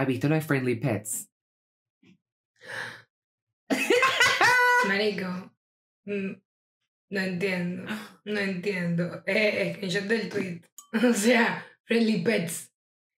¿Has visto lo de Friendly Pets? Marico. mm, No entiendo. No entiendo. Eh, screenshot del tweet. O sea, Friendly Pets.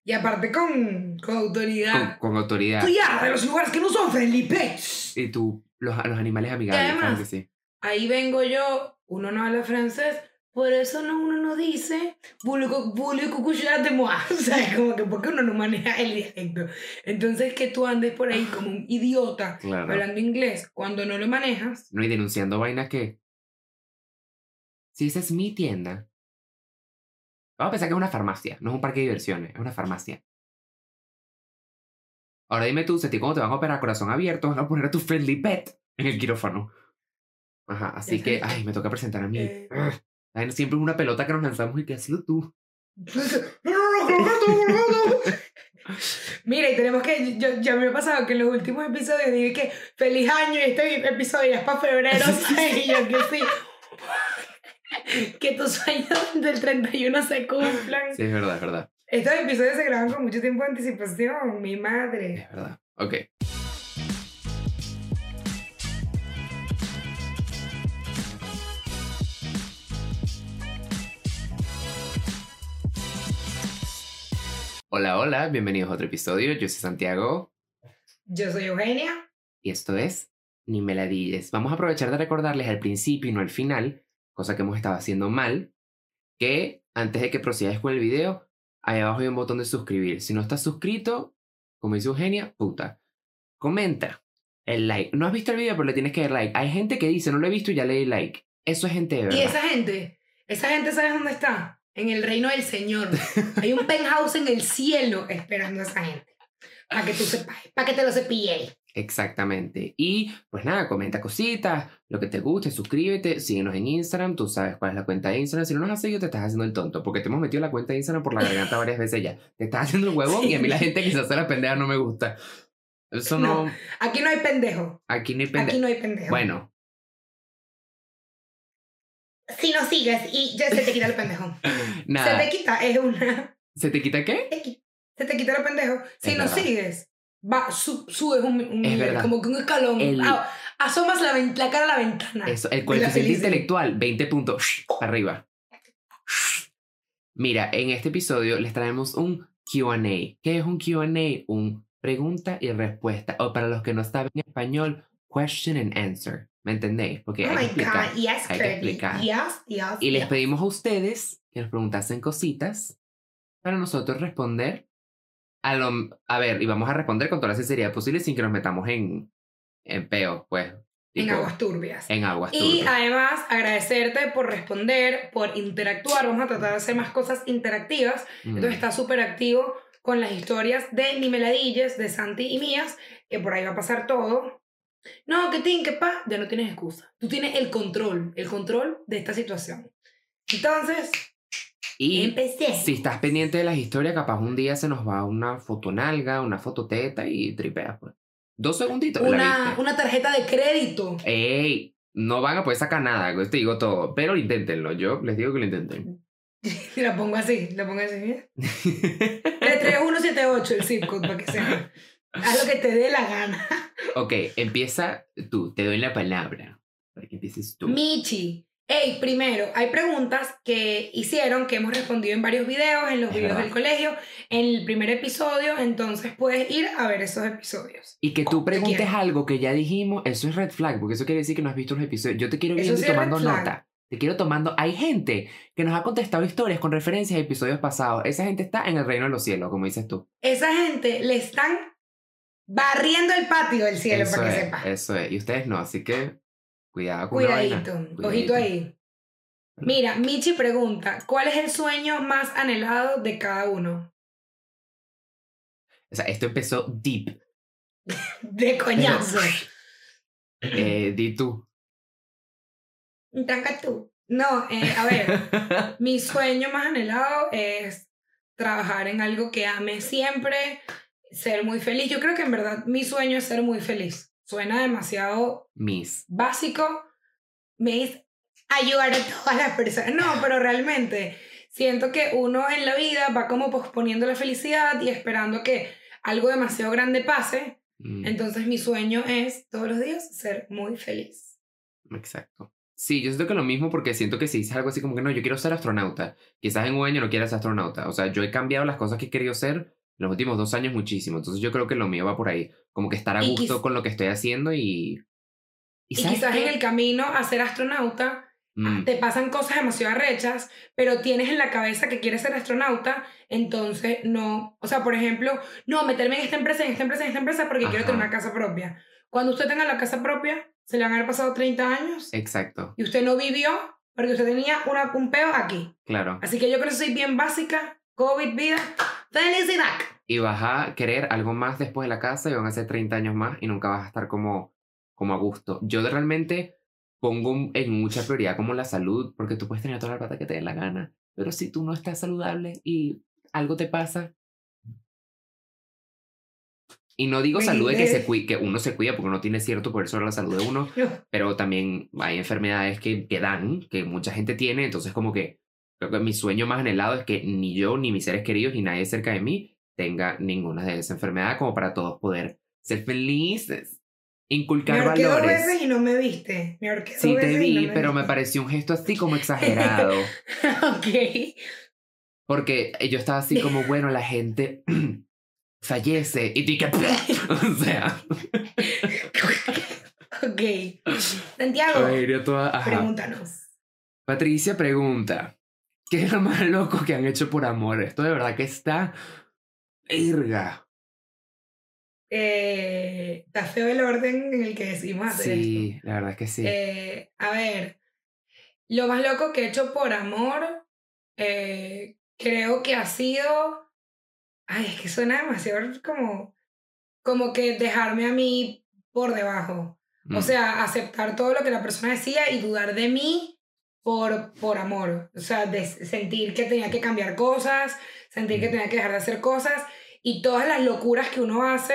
Y aparte con, con Con, autoridad. con autoridad. Tú ya, de los lugares que no son Friendly Pets. Y tú, los, los animales amigables, además- claro que sí. Ahí vengo yo, uno no habla francés, por eso no, uno no dice "Voulez-vous- voulez-vous coucher de moi. O sea, como que porque uno no maneja el dialecto. Entonces que tú andes por ahí como un idiota Claro. hablando inglés cuando no lo manejas. No, y denunciando vainas que. Si esa es mi tienda. Vamos a pensar que es una farmacia, no es un parque de diversiones, es una farmacia. Ahora dime tú, si a ti cuando te van a operar corazón abierto, van a poner a tu friendly pet en el quirófano. Ajá, así que, ay, me toca presentar a mí. Eh. Siempre es una pelota que nos lanzamos y que tú. No, colgando, colgando. Mira, y tenemos que, yo, ya me ha pasado que en los últimos episodios dije que feliz año y este episodio es para febrero. Y yo que sí. Que tus sueños del 31 se cumplan. Sí, es verdad, es verdad. Estos episodios se graban con mucho tiempo de anticipación, mi madre. Es verdad. Ok. Hola, hola, bienvenidos a otro episodio. Yo soy Santiago Yo soy Eugenia. y esto es Ni Meladilles. Vamos a aprovechar de recordarles al principio y no al final, cosa que hemos estado haciendo mal, que antes de que procedáis con el video, ahí abajo hay un botón de suscribir. Si no estás suscrito, como dice Eugenia, puta. Comenta el like. No has visto el video, pero le tienes que dar like. Hay gente que dice, no lo he visto y ya le di like. Eso es gente de verdad. Y esa gente, esa gente, ¿sabes dónde está? En el reino del Señor. Hay un penthouse en el cielo esperando a esa gente. Para que tú sepas, para que te lo cepilles. Exactamente. Y pues nada, comenta cositas, lo que te guste, suscríbete, síguenos en Instagram, tú sabes cuál es la cuenta de Instagram. Si no nos has seguido, te estás haciendo el tonto, porque te hemos metido la cuenta de Instagram por la garganta varias veces ya. Te estás haciendo el huevón y a mí la gente que se hace la pendeja no me gusta. Eso no, Aquí no hay pendejo. aquí no hay pendeja. Aquí no hay pendejo. Bueno, Si no sigues y ya se te quita el pendejo. nada. Se te quita, es una. ¿Se te quita qué? Se te quita el pendejo. Si Es no verdad. sigues, va, su- subes un, un Es nivel, como que un escalón. El- Ah, asomas la, la cara a la ventana. Eso, el coeficiente intelectual, 20 puntos para arriba. Mira, en este episodio les traemos un QA. ¿Qué es un QA? Un pregunta y respuesta. O para los que no saben español, question and answer. ¿Me entendéis? Porque Oh hay que explicar. God, yes, hay que explicar. Yes, yes, Y les pedimos a ustedes que nos preguntasen cositas para nosotros responder a lo... A ver, y vamos a responder con toda la sinceridad posible sin que nos metamos en, en peo, pues. En tipo, aguas turbias. En aguas Y turbias. además agradecerte por responder, por interactuar. Vamos a tratar de hacer más cosas interactivas. Mm. Entonces está súper activo con las historias de Ni Meladilles, de Santi y mías, que por ahí va a pasar todo. No, que tin, que pa, ya no tienes excusa. Tú tienes el control, el control de esta situación. Entonces, Y empecé. si estás pendiente de las historias, capaz un día se nos va una foto nalga, una foto teta y tripeas, pues. Dos segunditos. Una, una tarjeta de crédito. ¡Ey! No van a poder sacar nada, te digo todo. Pero inténtenlo, yo les digo que lo intenten. La pongo así, la pongo así. ¿eh? De 3178 el zip code, para que sea. Haz lo que te dé la gana. ok, empieza tú, te doy la palabra. Para que empieces tú. Michi. Hey, primero, hay preguntas que hicieron, que hemos respondido en varios videos, en los Es videos verdad. del colegio, en el primer episodio, entonces puedes ir a ver esos episodios. Y que tú Te preguntes algo que ya dijimos, eso es red flag, porque eso quiere decir que no has visto los episodios. Yo te quiero viendo sí tomando nota. Te quiero tomando. Hay gente que nos ha contestado historias con referencias a episodios pasados. Esa gente está en el reino de los cielos, como dices tú. Esa gente le están barriendo el patio del cielo, eso para que es, sepas. eso es. Y ustedes no, así que cuidado con vaina. Cuidadito, ojito ahí. Mira, Michi pregunta, ¿cuál es el sueño más anhelado de cada uno? O sea, esto empezó deep. De coñazo. Eh, di tú. Tranca tú. No, eh, a ver, mi sueño más anhelado es trabajar en algo que ame siempre, ser muy feliz. Yo creo que en verdad mi sueño es ser muy feliz. Suena demasiado Miss. básico. Me es ayudar a todas las personas. No, pero realmente siento que uno en la vida va como posponiendo la felicidad y esperando que algo demasiado grande pase. Mm, Entonces mi sueño es todos los días ser muy feliz. Exacto. Sí, yo siento que lo mismo porque siento que si dices algo así como que no, yo quiero ser astronauta, quizás en un año no quieras ser astronauta. O sea, yo he cambiado las cosas que he querido ser los últimos dos años muchísimo. Entonces yo creo que lo mío va por ahí. Como que estar a Y gusto con lo que estoy haciendo y... Y, ¿sabes quizás qué? en el camino a ser astronauta Mm, te pasan cosas demasiado arrechas, pero tienes en la cabeza que quieres ser astronauta, entonces no, o sea, por ejemplo, no, meterme en esta empresa, en esta empresa, en esta empresa porque quiero tener una casa propia. Cuando usted tenga la casa propia, se le van a haber pasado 30 años Exacto, y usted no vivió porque usted tenía una, un peo aquí. claro. Así que yo creo que soy bien básica, COVID, vida, felicidad. Y vas a querer algo más después de la casa y van a ser 30 años más y nunca vas a estar como, como a gusto. Yo realmente pongo en mucha prioridad como la salud, porque tú puedes tener toda la plata que te dé la gana, pero si tú no estás saludable y algo te pasa... Y no digo salud de que, se Baby. cui- que uno se cuida porque uno tiene cierto poder sobre la salud de uno, pero también hay enfermedades que, que dan, que mucha gente tiene, entonces como que creo que mi sueño más anhelado es que ni yo, ni mis seres queridos, ni nadie cerca de mí tenga ninguna de esas enfermedades como para todos poder ser felices, Me inculcar dos valores. veces y no me viste. Me Sí dos te vi, no pero me viste. pareció un gesto así como exagerado, ok. porque yo estaba así como, bueno, la gente fallece y que, o sea, ok. Santiago, ay, toda, pregúntanos. Patricia pregunta, ¿qué es lo más loco que han hecho por amor? Esto de verdad que está... Erga. Eh, está feo el orden en el que decimos esto. Sí, la verdad es que sí. Eh, a ver, lo más loco que he hecho por amor, eh, creo que ha sido. Ay, es que suena demasiado como. Como que dejarme a mí por debajo. O Mm, sea, aceptar todo lo que la persona decía y dudar de mí por, por amor. O sea, de sentir que tenía que cambiar cosas, sentir que tenía que dejar de hacer cosas y todas las locuras que uno hace,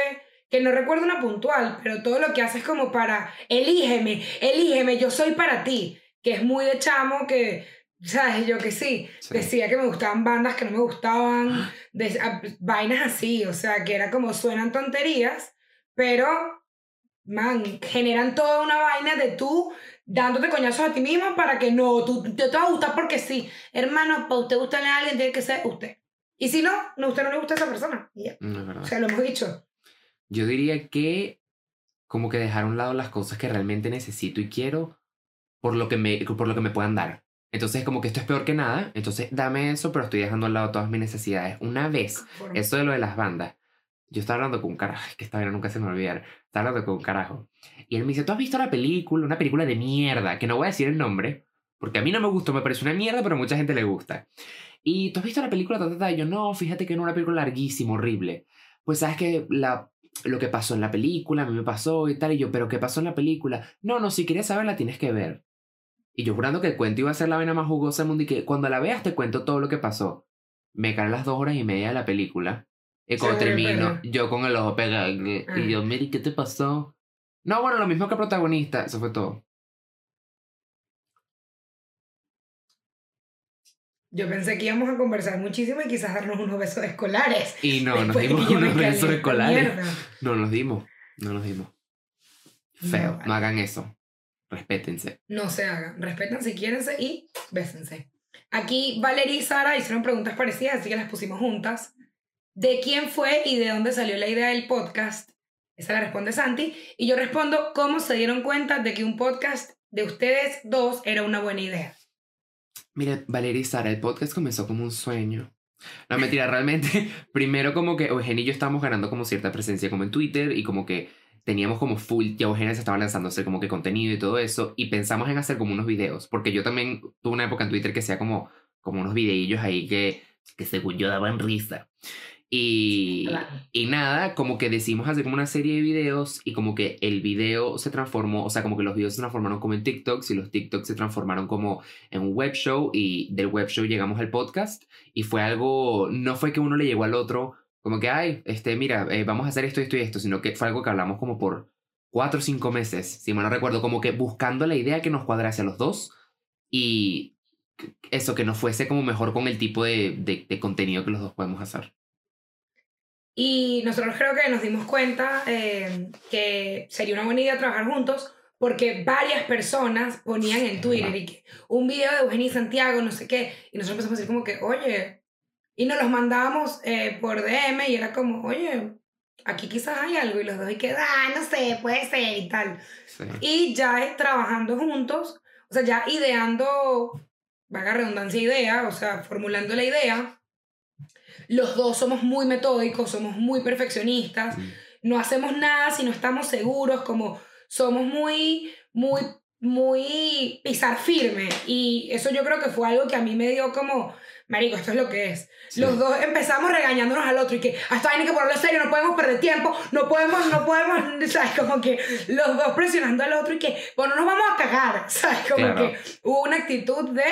que no recuerdo una puntual, pero todo lo que hace es como para, elígeme, elígeme, yo soy para ti, que es muy de chamo, que, ¿sabes? Yo que sí, sí. decía que me gustaban bandas que no me gustaban, de- a- vainas así, o sea, que era como suenan tonterías, pero, man, generan toda una vaina de tú dándote coñazos a ti mismo para que no, tú te, te va a gustar porque sí. Hermano, para usted gustarle a alguien tiene que ser usted. Y si no, no, usted no le gusta a esa persona. Y ya. No es verdad. O sea, lo hemos dicho. Yo diría que como que dejar a un lado las cosas que realmente necesito y quiero por lo que me, por lo que me puedan dar. Entonces como que esto es peor que nada, entonces dame eso, pero estoy dejando al lado todas mis necesidades. Una vez, eso de lo de las bandas, yo estaba hablando con un carajo, que esta vaina nunca se me olvidar, hablando con un carajo. Y él me dice, ¿tú has visto la película? Una película de mierda, que no voy a decir el nombre, porque a mí no me gustó, me parece una mierda, pero mucha gente le gusta. Y tú has visto la película? Y yo, no, fíjate que no una película larguísima, horrible. Pues sabes que la, lo que pasó en la película, a mí me pasó y tal, y yo, pero ¿qué pasó en la película? No, no, si quieres saberla tienes que ver. Y yo jurando que el cuento iba a ser la vaina más jugosa del mundo y que cuando la veas te cuento todo lo que pasó. Me caen las dos horas y media de la película. Y cuando termino, yo con el ojo pegado. Y Ah. y yo, Miri, ¿qué te pasó? No, bueno, lo mismo que protagonista. Eso fue todo. Yo pensé que íbamos a conversar muchísimo y quizás darnos unos besos escolares. Y no, nos Después de dimos unos besos escolares. No nos dimos. No nos dimos. Feo. No, No, hagan eso. Respétense. No se hagan. Respétense, quiérense y bésense. Aquí Valeria y Sara hicieron preguntas parecidas, así que las pusimos juntas. ¿De quién fue y de dónde salió la idea del podcast? Esa la responde Santi. Y yo respondo, ¿cómo se dieron cuenta de que un podcast de ustedes dos era una buena idea? Mira, Valeria y Sara, el podcast comenzó como un sueño. No, mentira, realmente, primero como que Eugenia y yo estábamos ganando como cierta presencia como en Twitter y como que teníamos como full, ya Eugenia se estaba lanzando a hacer como que contenido y todo eso y pensamos en hacer como unos videos, porque yo también tuve una época en Twitter que hacía como, como unos videillos ahí que, que según yo daban risa. Y, y nada, como que decidimos hacer como una serie de videos y como que el video se transformó, o sea, como que los videos se transformaron como en TikToks y los TikToks se transformaron como en un web show y del web show llegamos al podcast y fue algo, no fue que uno le llegó al otro como que, ay, este, mira, eh, vamos a hacer esto, esto y esto, sino que fue algo que hablamos como por cuatro o cinco meses, si mal no recuerdo, como que buscando la idea que nos cuadrase a los dos y eso, que nos fuese como mejor con el tipo de, de, de contenido que los dos podemos hacer. Y nosotros creo que nos dimos cuenta eh, que sería una buena idea trabajar juntos porque varias personas ponían en Twitter y que un video de Eugenia y Santiago, no sé qué, y nosotros empezamos a decir como que, oye, y nos los mandábamos eh, por DM y era como, oye, aquí quizás hay algo, y los dos y que, ah, no sé, puede ser y tal. Sí. Y ya trabajando juntos, o sea, ya ideando, vaga redundancia idea, o sea, formulando la idea, los dos somos muy metódicos, somos muy perfeccionistas, no hacemos nada si no estamos seguros, como somos muy, muy, muy pisar firme. Y eso yo creo que fue algo que a mí me dio como, marico, esto es lo que es. Sí. Los dos empezamos regañándonos al otro y que hasta hay que ponerlo en serio, no podemos perder tiempo, no podemos, no podemos, ¿sabes? Como que los dos presionando al otro y que, bueno, no nos vamos a cagar, ¿sabes? Como Claro. que hubo una actitud de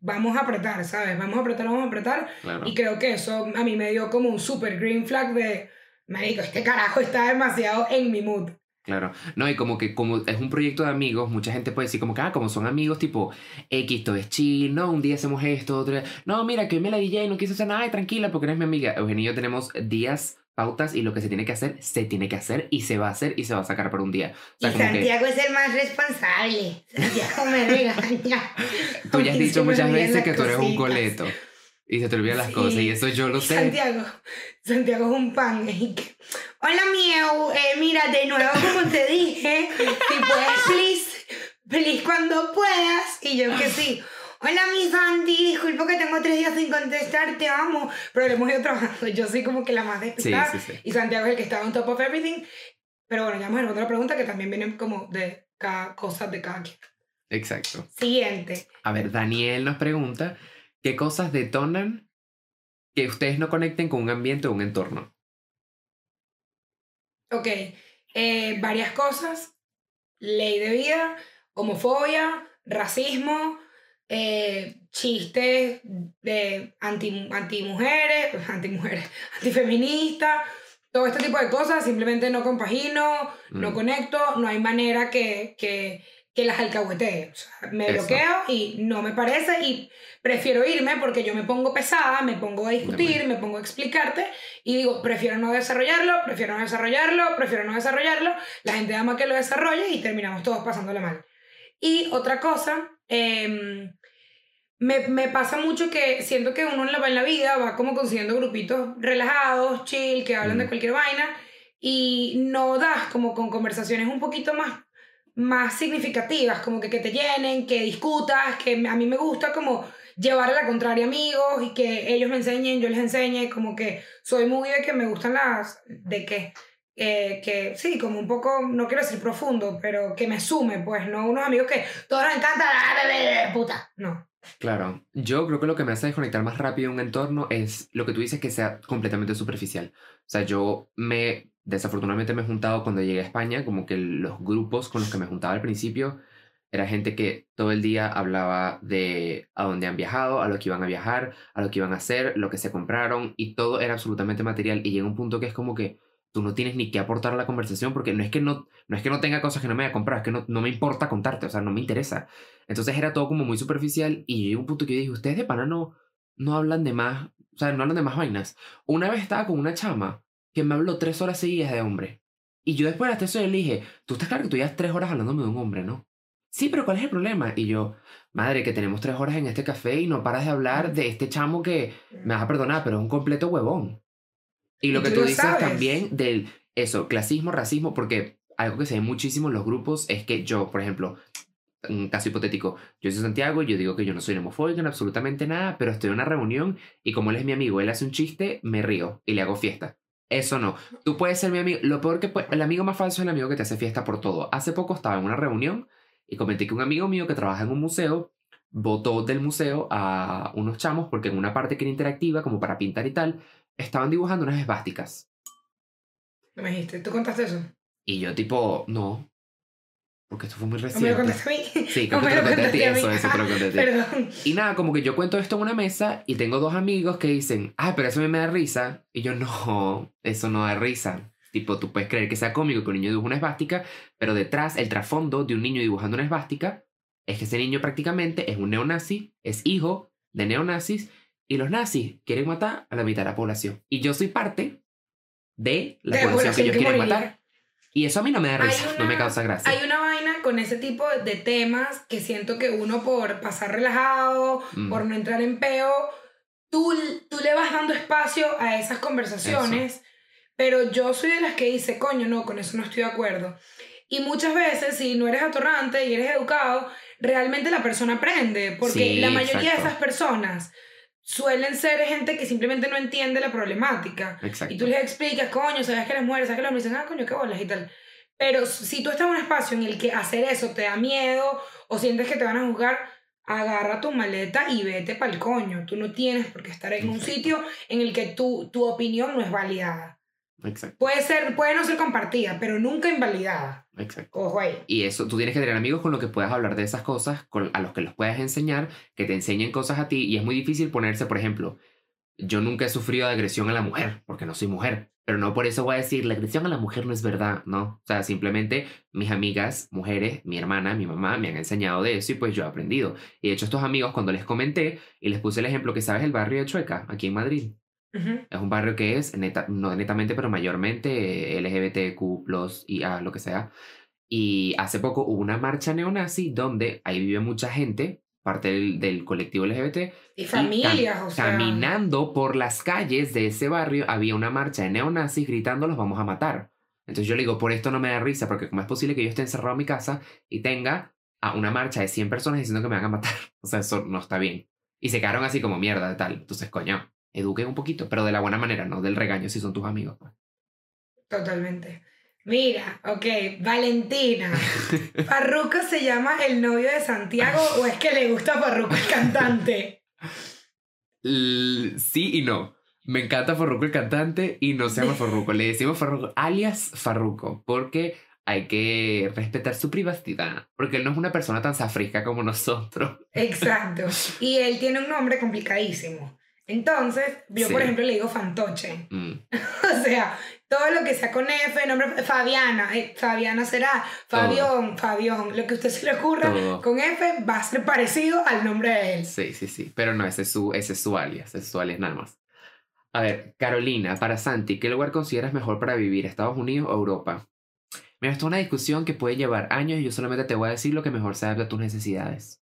vamos a apretar, ¿sabes? Vamos a apretar, vamos a apretar. Claro. Y creo que eso a mí me dio como un super green flag de, marico, este carajo está demasiado en mi mood. Claro. No, y como que como es un proyecto de amigos, mucha gente puede decir como que, ah, como son amigos, tipo, X, todo es chill, no, un día hacemos esto, otro día, no, mira, que hoy me la DJ y no quise hacer nada, ay, tranquila, porque eres mi amiga. Eugenio y yo tenemos días, pautas, y lo que se tiene que hacer, se tiene que hacer, y se va a hacer, y se va a sacar por un día. O sea, y que Santiago es el más responsable. Santiago me regaña. tú ya has dicho muchas veces que tú eres un coleto, y se te olvidan las Sí. cosas, y eso yo lo sé. Santiago, Santiago es un pan. Hola, Mieu. Eh, mira, de nuevo, como te dije, si puedes, please, please cuando puedas. Y yo que sí. Hola, mi Santi, disculpa que tengo tres días sin contestar, te amo. Pero lo hemos ido trabajando. Yo soy como que la más Sí, despistada. sí, sí. Y Santiago es el que está on top of everything. Pero bueno, ya vamos a ver otra pregunta que también viene como de cada cosa de cada quien. Exacto. Siguiente. A ver, Daniel nos pregunta, ¿qué cosas detonan que ustedes no conecten con un ambiente o un entorno? Ok, eh, varias cosas. Ley de vida, homofobia, racismo, eh, chistes de anti, antimujeres, antimujeres, antifeministas, todo este tipo de cosas. Simplemente no compagino, no Mm. conecto, no hay manera que, que, que las alcahuetee. O sea, me Eso. bloqueo y no me parece y prefiero irme porque yo me pongo pesada, me pongo a discutir, me pongo a explicarte y digo, prefiero no desarrollarlo, prefiero no desarrollarlo, prefiero no desarrollarlo. La gente ama que lo desarrolle y terminamos todos pasándole mal. Y otra cosa, em, me, me pasa mucho que siento que uno en la, en la vida va como consiguiendo grupitos relajados, chill, que hablan de cualquier vaina y no das como con conversaciones un poquito más más significativas, como que, que te llenen, que discutas, que a mí me gusta como llevar a la contraria amigos y que ellos me enseñen, yo les enseñe, como que soy muy de que me gustan las, de que, eh, que sí, como un poco, no quiero decir profundo, pero que me sume, pues, no unos amigos que todos les encanta, "Ah, puta, no. Claro, yo creo que lo que me hace desconectar más rápido un entorno es lo que tú dices que sea completamente superficial. O sea, yo me, desafortunadamente me he juntado cuando llegué a España, como que los grupos con los que me juntaba al principio era gente que todo el día hablaba de a dónde han viajado, a lo que iban a viajar, a lo que iban a hacer, lo que se compraron y todo era absolutamente material y llega un punto que es como que tú no tienes ni que aportar a la conversación porque no es que no, no es que no tenga cosas que no me haya comprado, es que no, no me importa contarte, o sea, no me interesa. Entonces era todo como muy superficial y llegó un punto que yo dije, ustedes de pana no, no hablan de más, o sea, no hablan de más vainas. Una vez estaba con una chama que me habló tres horas seguidas de hombre. Y yo después de las tres horas le dije, tú estás claro que tú llevas tres horas hablándome de un hombre, ¿no? Sí, pero ¿cuál es el problema? Y yo, madre, que tenemos tres horas en este café y no paras de hablar de este chamo que, me vas a perdonar, pero es un completo huevón. Y lo que tú tú dices sabes. también del, eso, clasismo, racismo, porque algo que se ve muchísimo en los grupos es que yo, por ejemplo, un caso hipotético, yo soy Santiago y yo digo que yo no soy homofóbico en absolutamente nada, pero estoy en una reunión y como él es mi amigo, él hace un chiste, me río y le hago fiesta. Eso no. Tú puedes ser mi amigo. Lo peor que puede... El amigo más falso es el amigo que te hace fiesta por todo. Hace poco estaba en una reunión y comenté que un amigo mío que trabaja en un museo votó del museo a unos chamos porque en una parte que era interactiva, como para pintar y tal, estaban dibujando unas esvásticas. No me dijiste, ¿tú contaste eso? Y yo tipo, no. Porque esto fue muy ¿O me lo reciente. contaste a mí? Sí, creo ¿O que te lo a ti. Eso, eso te lo conté a ti. Perdón. Y nada, como que yo cuento esto en una mesa y tengo dos amigos que dicen, ah, pero eso a mí me da risa. Y yo, no, eso no da risa. Tipo, tú puedes creer que sea cómico que un niño dibuja una esvástica, pero detrás, el trasfondo de un niño dibujando una esvástica es que ese niño prácticamente es un neonazi, es hijo de neonazis, y los nazis quieren matar a la mitad de la población. Y yo soy parte de la De la población que ellos que quieren moriría. matar. Y eso a mí no me da risa, no me una- causa gracia. Hay una vaina con ese tipo de temas que siento que uno por pasar relajado, Mm. por no entrar en peo, tú, tú le vas dando espacio a esas conversaciones, pero yo soy de las que dice, coño, no, con eso no estoy de acuerdo. Y muchas veces, si no eres atorrante y eres educado, realmente la persona aprende, porque Sí, la mayoría de exacto. esas personas suelen ser gente que simplemente no entiende la problemática. Exacto. Y tú les explicas, coño, sabes que las mujeres, sabes que los hombres dicen, ah, coño, qué bolas y tal. Pero si tú estás en un espacio en el que hacer eso te da miedo o sientes que te van a juzgar, agarra tu maleta y vete para el coño. Tú no tienes por qué estar en un sitio en el que tu, tu opinión no es validada. Exacto. Puede, ser, puede no ser compartida, pero nunca invalidada. Exacto. Ojo ahí. Y eso, tú tienes que tener amigos con los que puedas hablar de esas cosas, con, a los que los puedas enseñar, que te enseñen cosas a ti. Y es muy difícil ponerse, por ejemplo, yo nunca he sufrido de agresión a la mujer, porque no soy mujer. Pero no por eso voy a decir, la agresión a la mujer no es verdad, ¿no? O sea, simplemente mis amigas, mujeres, mi hermana, mi mamá, me han enseñado de eso y pues yo he aprendido. Y de hecho estos amigos, cuando les comenté y les puse el ejemplo que sabes el barrio de Chueca, aquí en Madrid, Es un barrio que es, neta, no netamente, pero mayormente eh, LGBTQ, y A, lo que sea. Y hace poco hubo una marcha neonazi donde ahí vive mucha gente, parte del, del colectivo LGBT, Y familias, o sea. caminando por las calles de ese barrio había una marcha de neonazis gritando los vamos a matar. Entonces yo le digo, por esto no me da risa, porque cómo es posible que yo esté encerrado en mi casa y tenga a una marcha de 100 personas diciendo que me van a matar. O sea, eso no está bien. Y se quedaron así como mierda, tal. Entonces, coño, eduquen un poquito, pero de la buena manera, no del regaño si son tus amigos. pues. Totalmente. Mira, ok, Valentina. ¿Farruko se llama el novio de Santiago o es que le gusta Farruko el cantante? L- sí y no. Me encanta Farruko el cantante y no se llama Farruko. Le decimos Farruko alias Farruko porque hay que respetar su privacidad. Porque él no es una persona tan safrisca como nosotros. Exacto. Y él tiene un nombre complicadísimo. Entonces, yo por ejemplo le digo Fantoche. Mm, O sea, todo lo que sea con F, nombre Fabiana, eh, Fabiana será, Fabión, Fabión, lo que a usted se le ocurra Todo. con F va a ser parecido al nombre de él. Sí, sí, sí. Pero no, ese es su, ese es su alias. Ese es su alias nada más. A ver, Carolina, para Santi, ¿qué lugar consideras mejor para vivir? ¿Estados Unidos o Europa? Mira, esto es una discusión que puede llevar años y yo solamente te voy a decir lo que mejor se adapta a tus necesidades.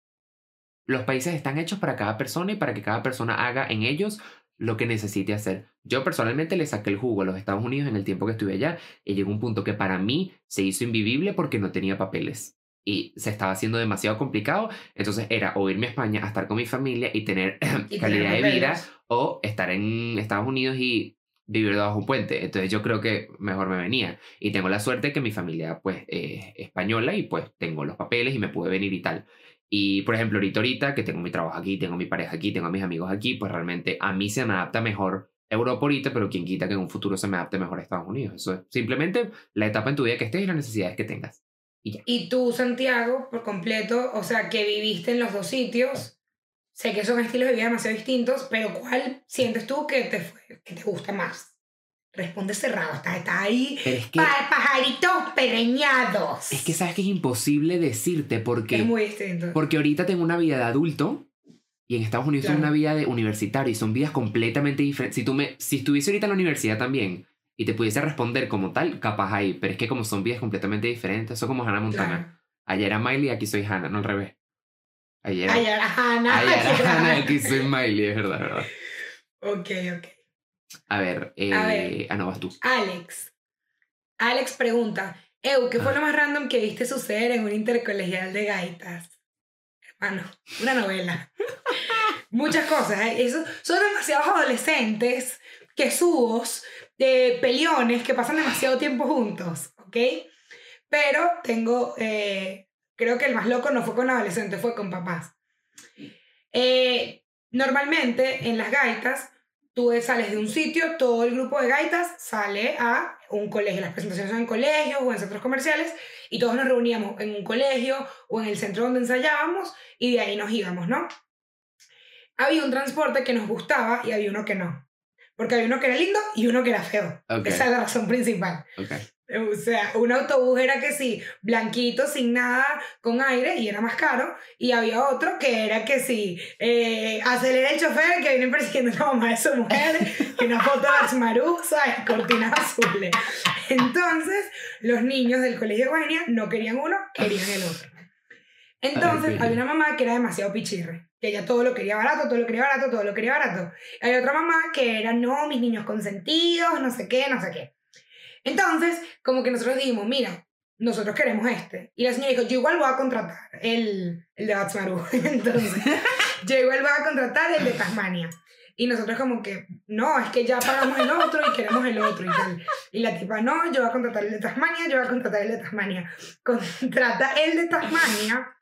Los países están hechos para cada persona y para que cada persona haga en ellos lo que necesite hacer. Yo personalmente le saqué el jugo a los Estados Unidos en el tiempo que estuve allá y llegó un punto que para mí se hizo invivible porque no tenía papeles y se estaba haciendo demasiado complicado. Entonces era o irme a España a estar con mi familia y tener Y calidad de vida o estar en Estados Unidos y vivir debajo de un puente. Entonces yo creo que mejor me venía. Y tengo la suerte que mi familia pues es española y pues tengo los papeles y me pude venir y tal. Y por ejemplo, ahorita, ahorita que tengo mi trabajo aquí, tengo mi pareja aquí, tengo a mis amigos aquí, pues realmente a mí se me adapta mejor Europa ahorita, pero quien quita que en un futuro se me adapte mejor a Estados Unidos. Eso es simplemente la etapa en tu vida que estés y las necesidades que tengas. Y tú, Santiago, por completo, o sea, que viviste en los dos sitios, sé que son estilos de vida demasiado distintos, pero ¿cuál sientes tú que te, que te gusta más? Responde cerrado, está, está ahí. Pero es que, Pa- pajaritos pereñados. es que sabes que es imposible decirte porque... Es muy distinto. Porque ahorita tengo una vida de adulto y en Estados Unidos tengo Claro. una vida de universitario y son vidas completamente diferentes. Si, tú me, si estuviese ahorita en la universidad también y te pudiese responder como tal, capaz ahí, pero es que como son vidas completamente diferentes, eso como Hannah Montana. Claro. Ayer era Miley, aquí soy Hannah, no al revés. Ayer era, Hannah. ayer era Hannah, aquí soy Miley, es verdad, es verdad. Ok, ok. A ver, eh, A ver. ah, no, vas tú. Alex. Alex pregunta, Eu, ¿qué fue lo más random que viste suceder en un intercolegial de gaitas? Hermano, una novela. Muchas cosas. ¿eh? Eso, son demasiados adolescentes que subos, de peliones que pasan demasiado tiempo juntos, ¿ok? Pero tengo, eh, creo que el más loco no fue con adolescentes, fue con papás. Eh, normalmente en las gaitas tú sales de un sitio, todo el grupo de gaitas sale a un colegio. Las presentaciones son en colegios o en centros comerciales y todos nos reuníamos en un colegio o en el centro donde ensayábamos y de ahí nos íbamos, ¿no? Había un transporte que nos gustaba y había uno que no. Porque había uno que era lindo y uno que era feo. Ok. Esa es la razón principal. Ok. O sea, un autobús era que sí, blanquito, sin nada, con aire, y era más caro. Y había otro que era que sí, eh, acelera el chofer que viene persiguiendo a la mamá de su mujer, que una foto de Axmarú, ¿sabes? Cortinas azules. Entonces, los niños del colegio de no querían uno, querían el otro. Entonces, había una mamá que era demasiado pichirre, que ella todo lo quería barato, todo lo quería barato, todo lo quería barato. Hay otra mamá que era, no, mis niños consentidos, no sé qué, no sé qué. Entonces, como que nosotros dijimos, mira, nosotros queremos este. Y la señora dijo, yo igual voy a contratar el, el de Batsmaru. Entonces, yo igual voy a contratar el de Tasmania. Y nosotros como que, no, es que ya pagamos el otro y queremos el otro y tal. Y la tipa, no, yo voy a contratar el de Tasmania, yo voy a contratar el de Tasmania. Contrata el de Tasmania.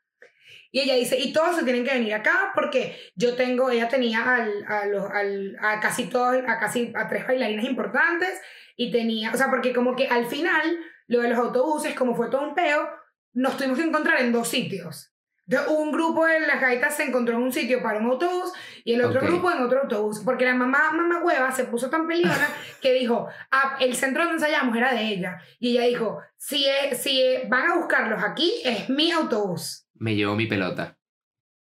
Y ella dice, y todos se tienen que venir acá porque yo tengo, ella tenía al, a, los, al, a casi todos, a casi a tres bailarines importantes y tenía, o sea, porque como que al final, lo de los autobuses, como fue todo un peo, nos tuvimos que encontrar en dos sitios. Entonces, un grupo de las gaitas se encontró en un sitio para un autobús y el otro Ok. grupo en otro autobús. Porque la mamá, mamá hueva, se puso tan peleona que dijo, ah, el centro donde ensayamos era de ella. Y ella dijo, si, es- si van a buscarlos aquí, es mi autobús. Me llevó mi pelota.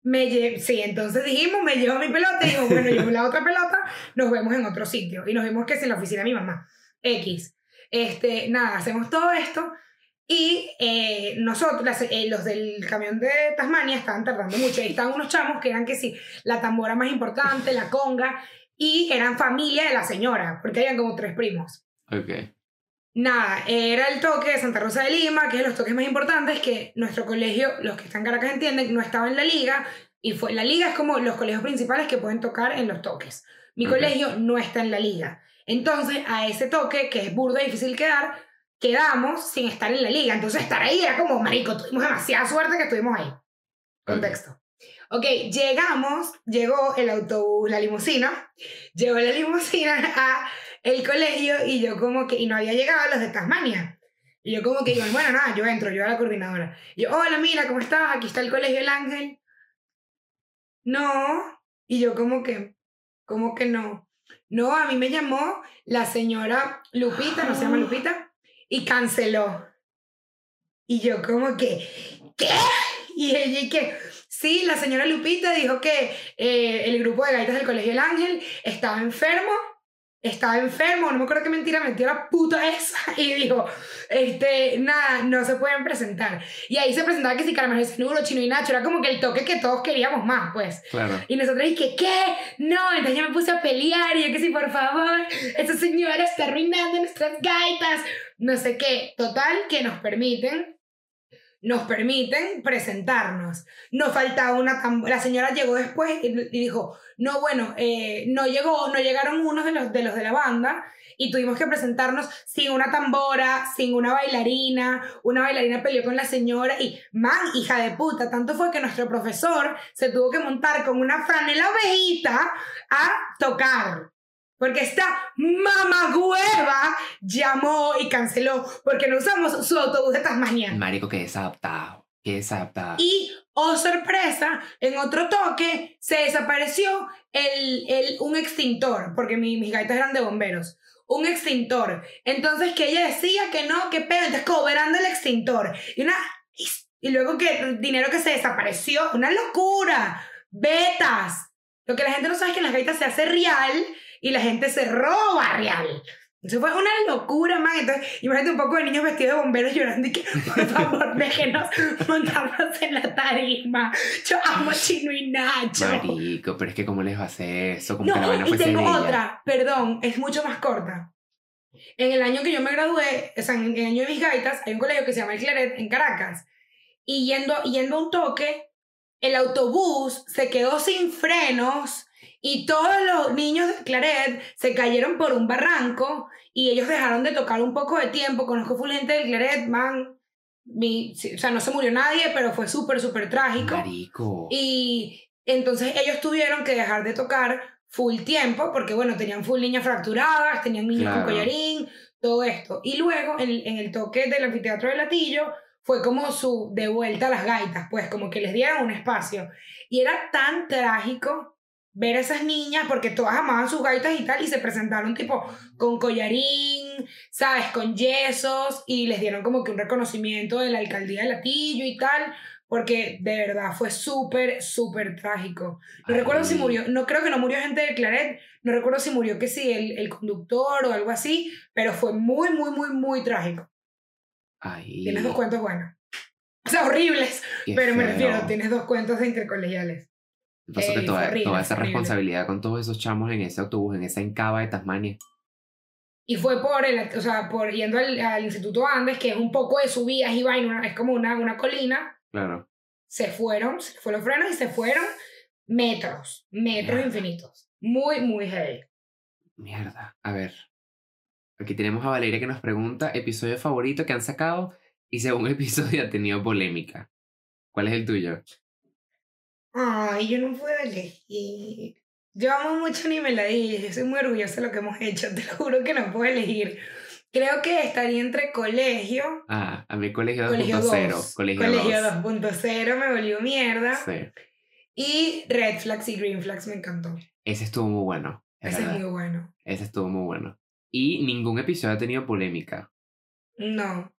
Me lle- sí, entonces dijimos, me llevo mi pelota y digo, bueno, yo la otra pelota, nos vemos en otro sitio. Y nos vimos que es en la oficina de mi mamá. X. Este, nada, hacemos todo esto y eh, nosotros, las- eh, los del camión de Tasmania, estaban tardando mucho. Y estaban unos chamos que eran que sí, la tambora más importante, la conga, y eran familia de la señora, porque habían como tres primos. Ok. Nada, era el toque de Santa Rosa de Lima, que es de los toques más importantes, que nuestro colegio, los que están en Caracas entienden, no estaba en la liga, y fue, la liga es como los colegios principales que pueden tocar en los toques. Mi colegio no está en la liga. Entonces, a ese toque, que es burdo y difícil quedar, quedamos sin estar en la liga. Entonces, estar ahí era como, marico, tuvimos demasiada suerte que estuvimos ahí. Contexto. Ok, llegamos, llegó el autobús, la limusina, llegó la limusina a el colegio y yo como que, y no había llegado los de Tasmania. Y yo como que digo, bueno, nada, yo entro, yo a la coordinadora. Y yo, hola, mira, ¿cómo estás? Aquí está el colegio El Ángel. No. Y yo como que, como que no. No, a mí me llamó la señora Lupita, no se llama Lupita, y canceló. Y yo como que, ¿qué? Y ella y que, sí, la señora Lupita dijo que eh, el grupo de gaitas del Colegio El Ángel estaba enfermo, estaba enfermo, no me acuerdo qué mentira metió la puta esa, y dijo, este, nada, no se pueden presentar. Y ahí se presentaba que si Caramelo Cenuro, Chino y Nacho, era como que el toque que todos queríamos más, pues. Claro. Y nosotros dije, ¿qué? No, entonces yo me puse a pelear y yo que sí, por favor, esta señora está arruinando nuestras gaitas, no sé qué. Total, que nos permiten, nos permiten presentarnos. Nos faltaba una la señora llegó después y, y dijo, no, bueno, eh, no llegó, no llegaron unos de los, de los de la banda y tuvimos que presentarnos sin una tambora, sin una bailarina, una bailarina peleó con la señora y, man, hija de puta, tanto fue que nuestro profesor se tuvo que montar con una franela ovejita a tocar. Porque esta mamagüeva llamó y canceló porque no usamos su autobús de Tasmania. Marico, que desadaptado. Que desadaptado. Y, oh sorpresa, en otro toque se desapareció el, el, un extintor, porque mi- mis gaitas eran de bomberos. Un extintor. Entonces que ella decía que no, que pedo, entonces cobrando el extintor. Y una. Y luego que dinero que se desapareció. Una locura. Betas. Lo que la gente no sabe es que en las gaitas se hace real y la gente se roba real. Eso fue una locura, man. Entonces, imagínate un poco de niños vestidos de bomberos llorando y que, por favor, déjenos montarnos en la tarima. Yo amo Chino y Nacho. Marico, pero es que ¿cómo les va a hacer eso? Como No, que la vaina y tengo otra, perdón, es mucho más corta. En el año que yo me gradué, o sea, en el año de mis gaitas, hay un colegio que se llama El Claret en Caracas. Y yendo, yendo a un toque, el autobús se quedó sin frenos y todos los niños de Claret se cayeron por un barranco y ellos dejaron de tocar un poco de tiempo. Conozco full gente del Claret, man. Mi, o sea, no se murió nadie, pero fue súper, súper trágico. Marico. Y entonces ellos tuvieron que dejar de tocar full tiempo porque, bueno, tenían full niñas fracturadas, tenían niños Claro. con collarín, todo esto. Y luego, en, en el toque del anfiteatro de Latillo, fue como su de vuelta a las gaitas, pues como que les dieron un espacio. Y era tan trágico ver a esas niñas, porque todas amaban sus gaitas y tal, y se presentaron tipo con collarín, ¿sabes? Con yesos, y les dieron como que un reconocimiento de la alcaldía de Latillo y tal, porque de verdad fue súper, súper trágico. No recuerdo si murió, no creo que no murió gente de Claret, no recuerdo si murió que sí, el, el conductor o algo así, pero fue muy, muy, muy, muy trágico. Ay, Tienes dos cuentos buenos. O sea, horribles, qué pero me refiero, tienes dos cuentos de intercolegiales. Pasó que Eh, toda, horrible, toda esa horrible. responsabilidad con todos esos chamos en ese autobús, en esa encaba de Tasmania. Y fue por el, o sea, por yendo al, al Instituto Andes, que es un poco de subidas y vaina, es como una, una colina, Claro. se fueron, se fueron los frenos y se fueron metros, metros Mierda. infinitos. Muy, muy heavy. Mierda. A ver. Aquí tenemos a Valeria que nos pregunta episodio favorito que han sacado y según episodio ha tenido polémica. ¿Cuál es el tuyo? Ay, yo no puedo elegir. Yo amo mucho Ni me la yo soy muy orgullosa de lo que hemos hecho, te lo juro que no puedo elegir. Creo que estaría entre colegio, Ah, a mí Colegio 2.0. colegio 2, Colegio, colegio 2. 2.0 me volvió mierda. Sí. Y Red Flags y Green Flags me encantó. Ese estuvo muy bueno. es Ese es verdad. muy bueno. Ese estuvo muy bueno. Y ningún episodio ha tenido polémica. No.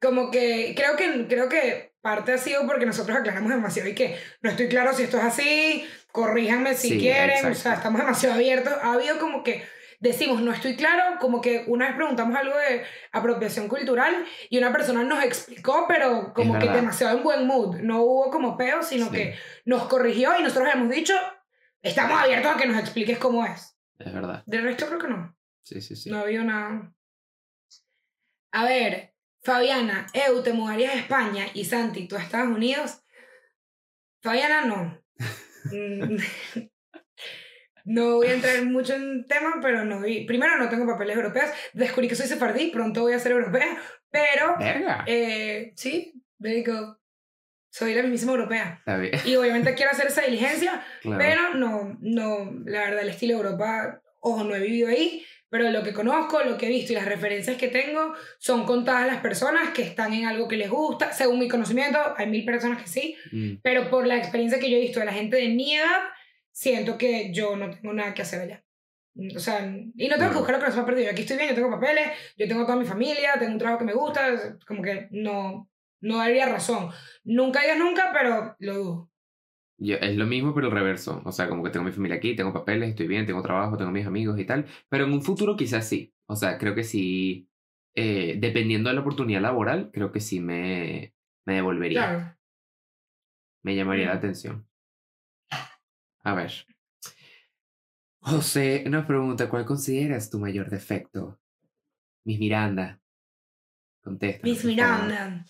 Como que creo que creo que parte ha sido porque nosotros aclaramos demasiado y que no estoy claro si esto es así, corríjanme si Sí, quieren, o sea, estamos demasiado abiertos. Ha habido como que decimos no estoy claro, como que una vez preguntamos algo de apropiación cultural y una persona nos explicó, pero como que demasiado en buen mood. No hubo como peo, sino Sí. que nos corrigió y nosotros hemos dicho, estamos abiertos a que nos expliques cómo es. Es verdad. De resto creo que no. Sí, sí, sí. No ha habido nada. A ver, Fabiana, Eu, te mudarías a España y Santi, tú a Estados Unidos. Fabiana, no. Mm, no voy a entrar mucho en tema, pero no vi. Primero, no tengo papeles europeos. Descubrí que soy sefardí, pronto voy a ser europea. Pero, Verga. eh, sí, there you go. Soy la mismísima europea. Está bien. Y obviamente quiero hacer esa diligencia, Claro. pero no, no, la verdad, el estilo Europa, ojo, no he vivido ahí, pero lo que conozco, lo que he visto y las referencias que tengo son contadas las personas que están en algo que les gusta. Según mi conocimiento, hay mil personas que sí, Mm, pero por la experiencia que yo he visto de la gente de mi edad, siento que yo no tengo nada que hacer allá. O sea, y no tengo que buscar lo que nos ha perdido. Aquí estoy bien, yo tengo papeles, yo tengo toda mi familia, tengo un trabajo que me gusta, como que no, no daría razón. Nunca digas nunca, pero lo dudo. Yo, es lo mismo, pero el reverso. O sea, como que tengo mi familia aquí, tengo papeles, estoy bien, tengo trabajo, tengo mis amigos y tal. Pero en un futuro quizás sí. O sea, creo que sí. eh, dependiendo de la oportunidad laboral, creo que sí me, me devolvería. Claro. Me llamaría la Mm. atención. A ver. José nos pregunta, ¿cuál consideras tu mayor defecto? Miss Miranda. Contesta. Miss Miranda.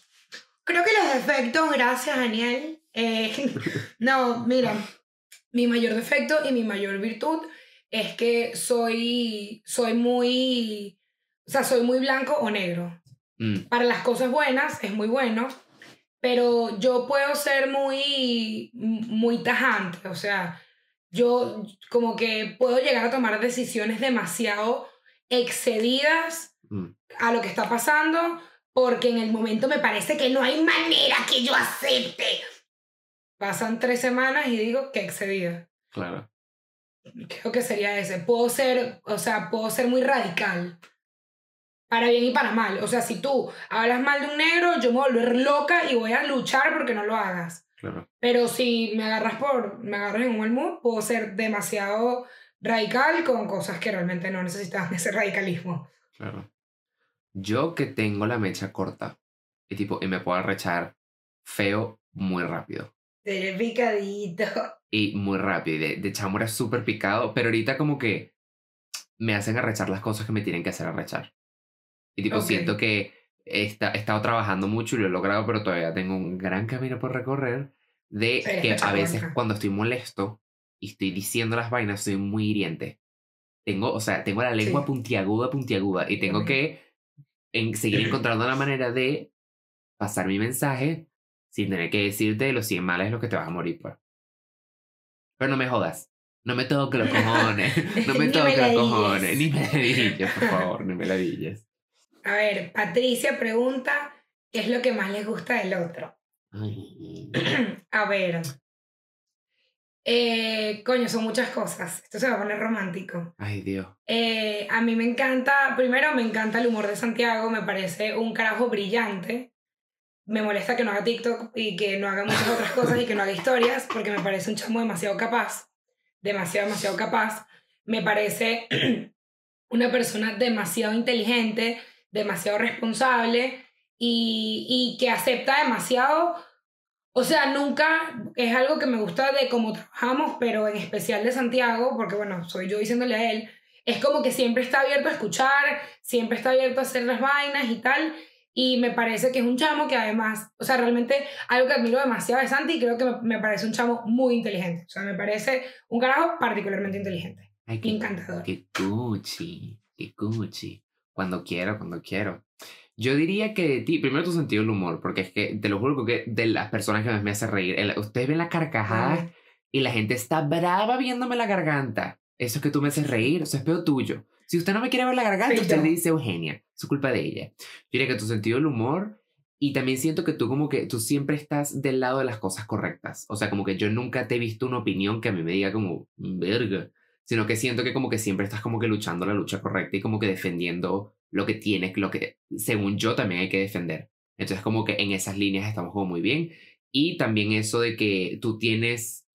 Creo que los defectos, gracias Daniel. Eh, no, mira, mi mayor defecto y mi mayor virtud es que soy, soy muy, o sea, soy muy blanco o negro. Mm, Para las cosas buenas es muy bueno, pero yo puedo ser muy, muy tajante, o sea, yo como que puedo llegar a tomar decisiones demasiado excedidas mm. a lo que está pasando porque en el momento me parece que no hay manera que yo acepte. Pasan tres semanas y digo que excedida. Claro. Creo que sería ese. Puedo ser, o sea, puedo ser muy radical. Para bien y para mal. O sea, si tú hablas mal de un negro, yo me voy a volver loca y voy a luchar porque no lo hagas. Claro. Pero si me agarras por, me agarras en un mal mood, puedo ser demasiado radical con cosas que realmente no necesitaban ese radicalismo. Claro. Yo que tengo la mecha corta y tipo, y me puedo arrechar feo muy rápido. Del picadito. Y muy rápido. De, de chamo era súper picado, pero ahorita como que me hacen arrechar las cosas que me tienen que hacer arrechar. Y tipo, Ok. siento que he, esta- he estado trabajando mucho y lo he logrado, pero todavía tengo un gran camino por recorrer de Eres que a veces corta. cuando estoy molesto y estoy diciendo las vainas, soy muy hiriente. Tengo, o sea, tengo la lengua Sí. puntiaguda, puntiaguda, y tengo También. que en, seguir encontrando la manera de pasar mi mensaje sin tener que decirte los 100 males lo que te vas a morir por. Pero no me jodas. No me toques los cojones. No me toques los cojones. Ni me ladilles, por favor. Ni me ladilles. A ver, Patricia pregunta, ¿qué es lo que más les gusta del otro? Ay. A ver, Eh, coño, son muchas cosas. Esto se va a poner romántico. Ay, Dios. Eh, a mí me encanta, primero me encanta el humor de Santiago, me parece un carajo brillante. Me molesta que no haga TikTok y que no haga muchas otras cosas y que no haga historias, porque me parece un chamo demasiado capaz, demasiado, demasiado capaz. Me parece una persona demasiado inteligente, demasiado responsable y, y que acepta demasiado o sea, nunca es algo que me gusta de cómo trabajamos, pero en especial de Santiago, porque bueno, soy yo diciéndole a él, es como que siempre está abierto a escuchar, siempre está abierto a hacer las vainas y tal. Y me parece que es un chamo que además, o sea, realmente algo que admiro demasiado de Santi y creo que me, parece un chamo muy inteligente. O sea, me parece un carajo particularmente inteligente. Ay, qué, encantador. Qué cuchi, qué cuchi. Cuando quiero, cuando quiero. Yo diría que de ti, primero tu sentido del humor, porque es que te lo juro que de las personas que más me hace reír, ustedes ven la carcajada y la gente está brava viéndome la garganta. Eso es que tú me haces reír, eso es peor tuyo. Si usted no me quiere ver la garganta, usted le dice Eugenia, es culpa de ella. Yo que tu sentido del humor y también siento que tú como que tú siempre estás del lado de las cosas correctas. O sea, como que yo nunca te he visto una opinión que a mí me diga como, verga, sino que siento que como que siempre estás como que luchando la lucha correcta y como que defendiendo lo que tienes, lo que según yo también hay que defender. Entonces como que en esas líneas estamos como muy bien. Y también eso de que tú tienes,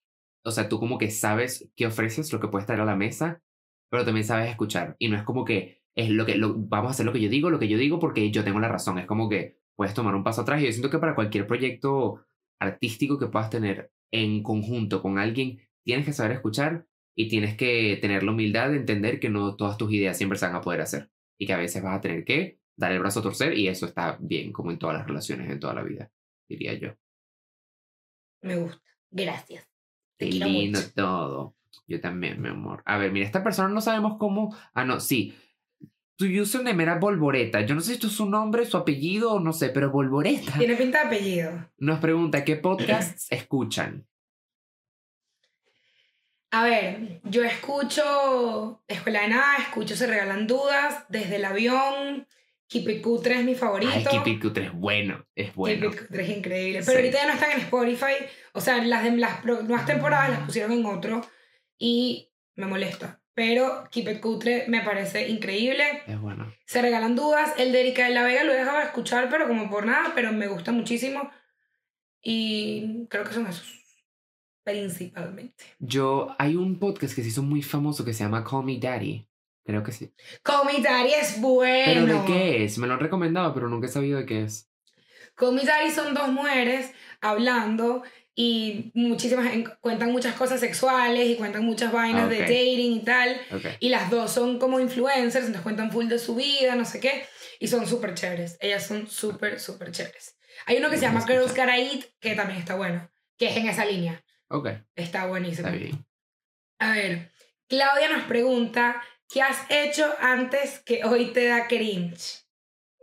o sea, tú como que sabes qué ofreces, lo que puedes traer a la mesa, pero también sabes escuchar. Y no es como que es lo que, lo, vamos a hacer lo que yo digo, lo que yo digo porque yo tengo la razón. Es como que puedes tomar un paso atrás. Y yo siento que para cualquier proyecto artístico que puedas tener en conjunto con alguien, tienes que saber escuchar y tienes que tener la humildad de entender que no todas tus ideas siempre se van a poder hacer y que a veces vas a tener que dar el brazo a torcer y eso está bien, como en todas las relaciones, en toda la vida, diría yo. Me gusta. Gracias. Qué lindo todo. Yo también, mi amor. A ver, mira, esta persona no sabemos cómo. Ah, no, sí. Tu username era Volvoreta. Yo no sé si esto es su nombre, su apellido o no sé, pero Volvoreta. Tiene pinta de apellido. Nos pregunta qué podcasts escuchan. A ver, yo escucho Escuela de Nada, escucho Se Regalan Dudas, Desde el Avión, Keep It Cutre es mi favorito. Ay, Keep It Cutre es bueno, es bueno. Keep It Cutre es increíble. Pero ahorita ya no están en Spotify, o sea, las, de, las nuevas temporadas las pusieron en otro y me molesta. Pero Keep It Cutre me parece increíble. Es bueno. Se Regalan Dudas, el de Erika de la Vega lo he dejado de escuchar, pero como por nada, pero me gusta muchísimo. Y creo que son esos principalmente. Yo, hay un podcast que se hizo muy famoso que se llama Call Me Daddy. Creo que sí. Call Me Daddy es bueno. ¿Pero de qué es? Me lo han recomendado, pero nunca he sabido de qué es. Call Me Daddy son dos mujeres hablando y muchísimas cuentan muchas cosas sexuales y cuentan muchas vainas de dating y tal. Y las dos son como influencers, entonces cuentan full de su vida, no sé qué. Y son súper chéveres. Ellas son súper, súper chéveres. Hay uno que se llama Girls Gotta Eat, que también está bueno, que es en esa línea. Está buenísimo. A ver, Claudia nos pregunta, ¿qué has hecho antes que hoy te da cringe?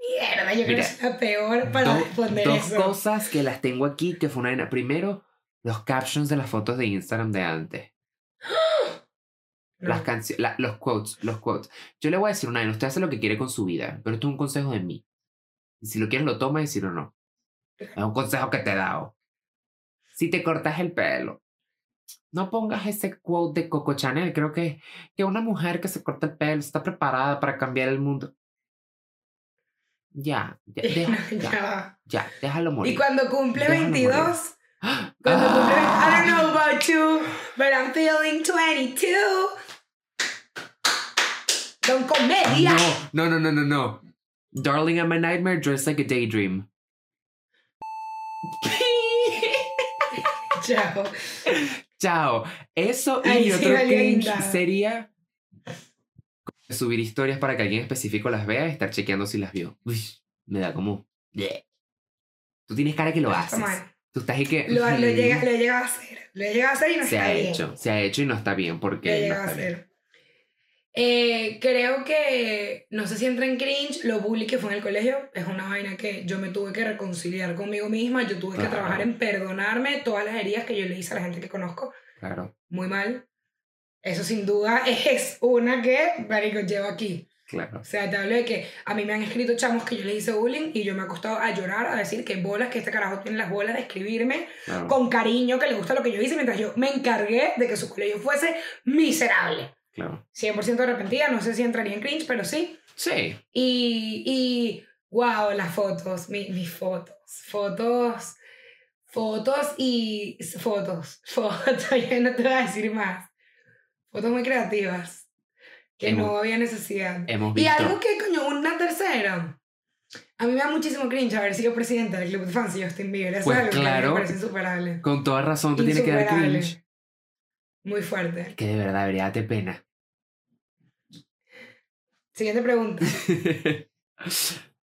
Mierda, yo creo que es la peor para responder dos eso. Dos cosas que las tengo aquí, que fue una... Primero, los captions de las fotos de Instagram de antes. Las canciones, los quotes, los quotes. Yo le voy a decir una, usted hace lo que quiere con su vida, pero esto es un consejo de mí. Y si lo quieres lo toma y si no, no. Es un consejo que te he dado si te cortas el pelo. No pongas ese quote de Coco Chanel. Creo que, que una mujer que se corta el pelo está preparada para cambiar el mundo. Ya, ya, ya, ya, déjalo morir. Y cuando cumple 22, cuando cumple, I don't know about you, but I'm feeling 22. Don comedia. No, no, no, no, no, Darling, I'm a nightmare dressed like a daydream. Chao. Chao. Eso y otro cringe sería subir historias para que alguien específico las vea y estar chequeando si las vio. me da como. Tú tienes cara que lo haces. Tú estás ahí que. Lo, lo, llega, lo a hacer. Lo he llegado a hacer y no se está ha bien. Hecho, se ha hecho y no está bien porque. Lo he llegado a hacer. Eh, creo que, no sé si entra en cringe, lo bully que fue en el colegio es una vaina que yo me tuve que reconciliar conmigo misma, yo tuve que trabajar en perdonarme todas las heridas que yo le hice a la gente que conozco. Claro. Muy mal. Eso sin duda es una que, marico, llevo aquí. Claro. O sea, te hablo de que a mí me han escrito chamos que yo les hice bullying y yo me he acostado a llorar, a decir que bolas, que este carajo tiene las bolas de escribirme claro. con cariño, que le gusta lo que yo hice, mientras yo me encargué de que su colegio fuese miserable. claro. 100% arrepentida, no sé si entraría en cringe, pero sí. Sí. Y, y wow, las fotos, mi- mis fotos, fotos, fotos y fotos, fotos, ya no te voy a decir más. Fotos muy creativas, que Hemos- no había necesidad. Hemos Y algo que, coño, una tercera. A mí me da muchísimo cringe haber sido presidenta del club de fans de Justin Bieber. Eso Pues es algo que a mí claro. me parece insuperable. Con toda razón te tiene que dar cringe. Muy fuerte. Que de verdad debería darte pena. Siguiente pregunta.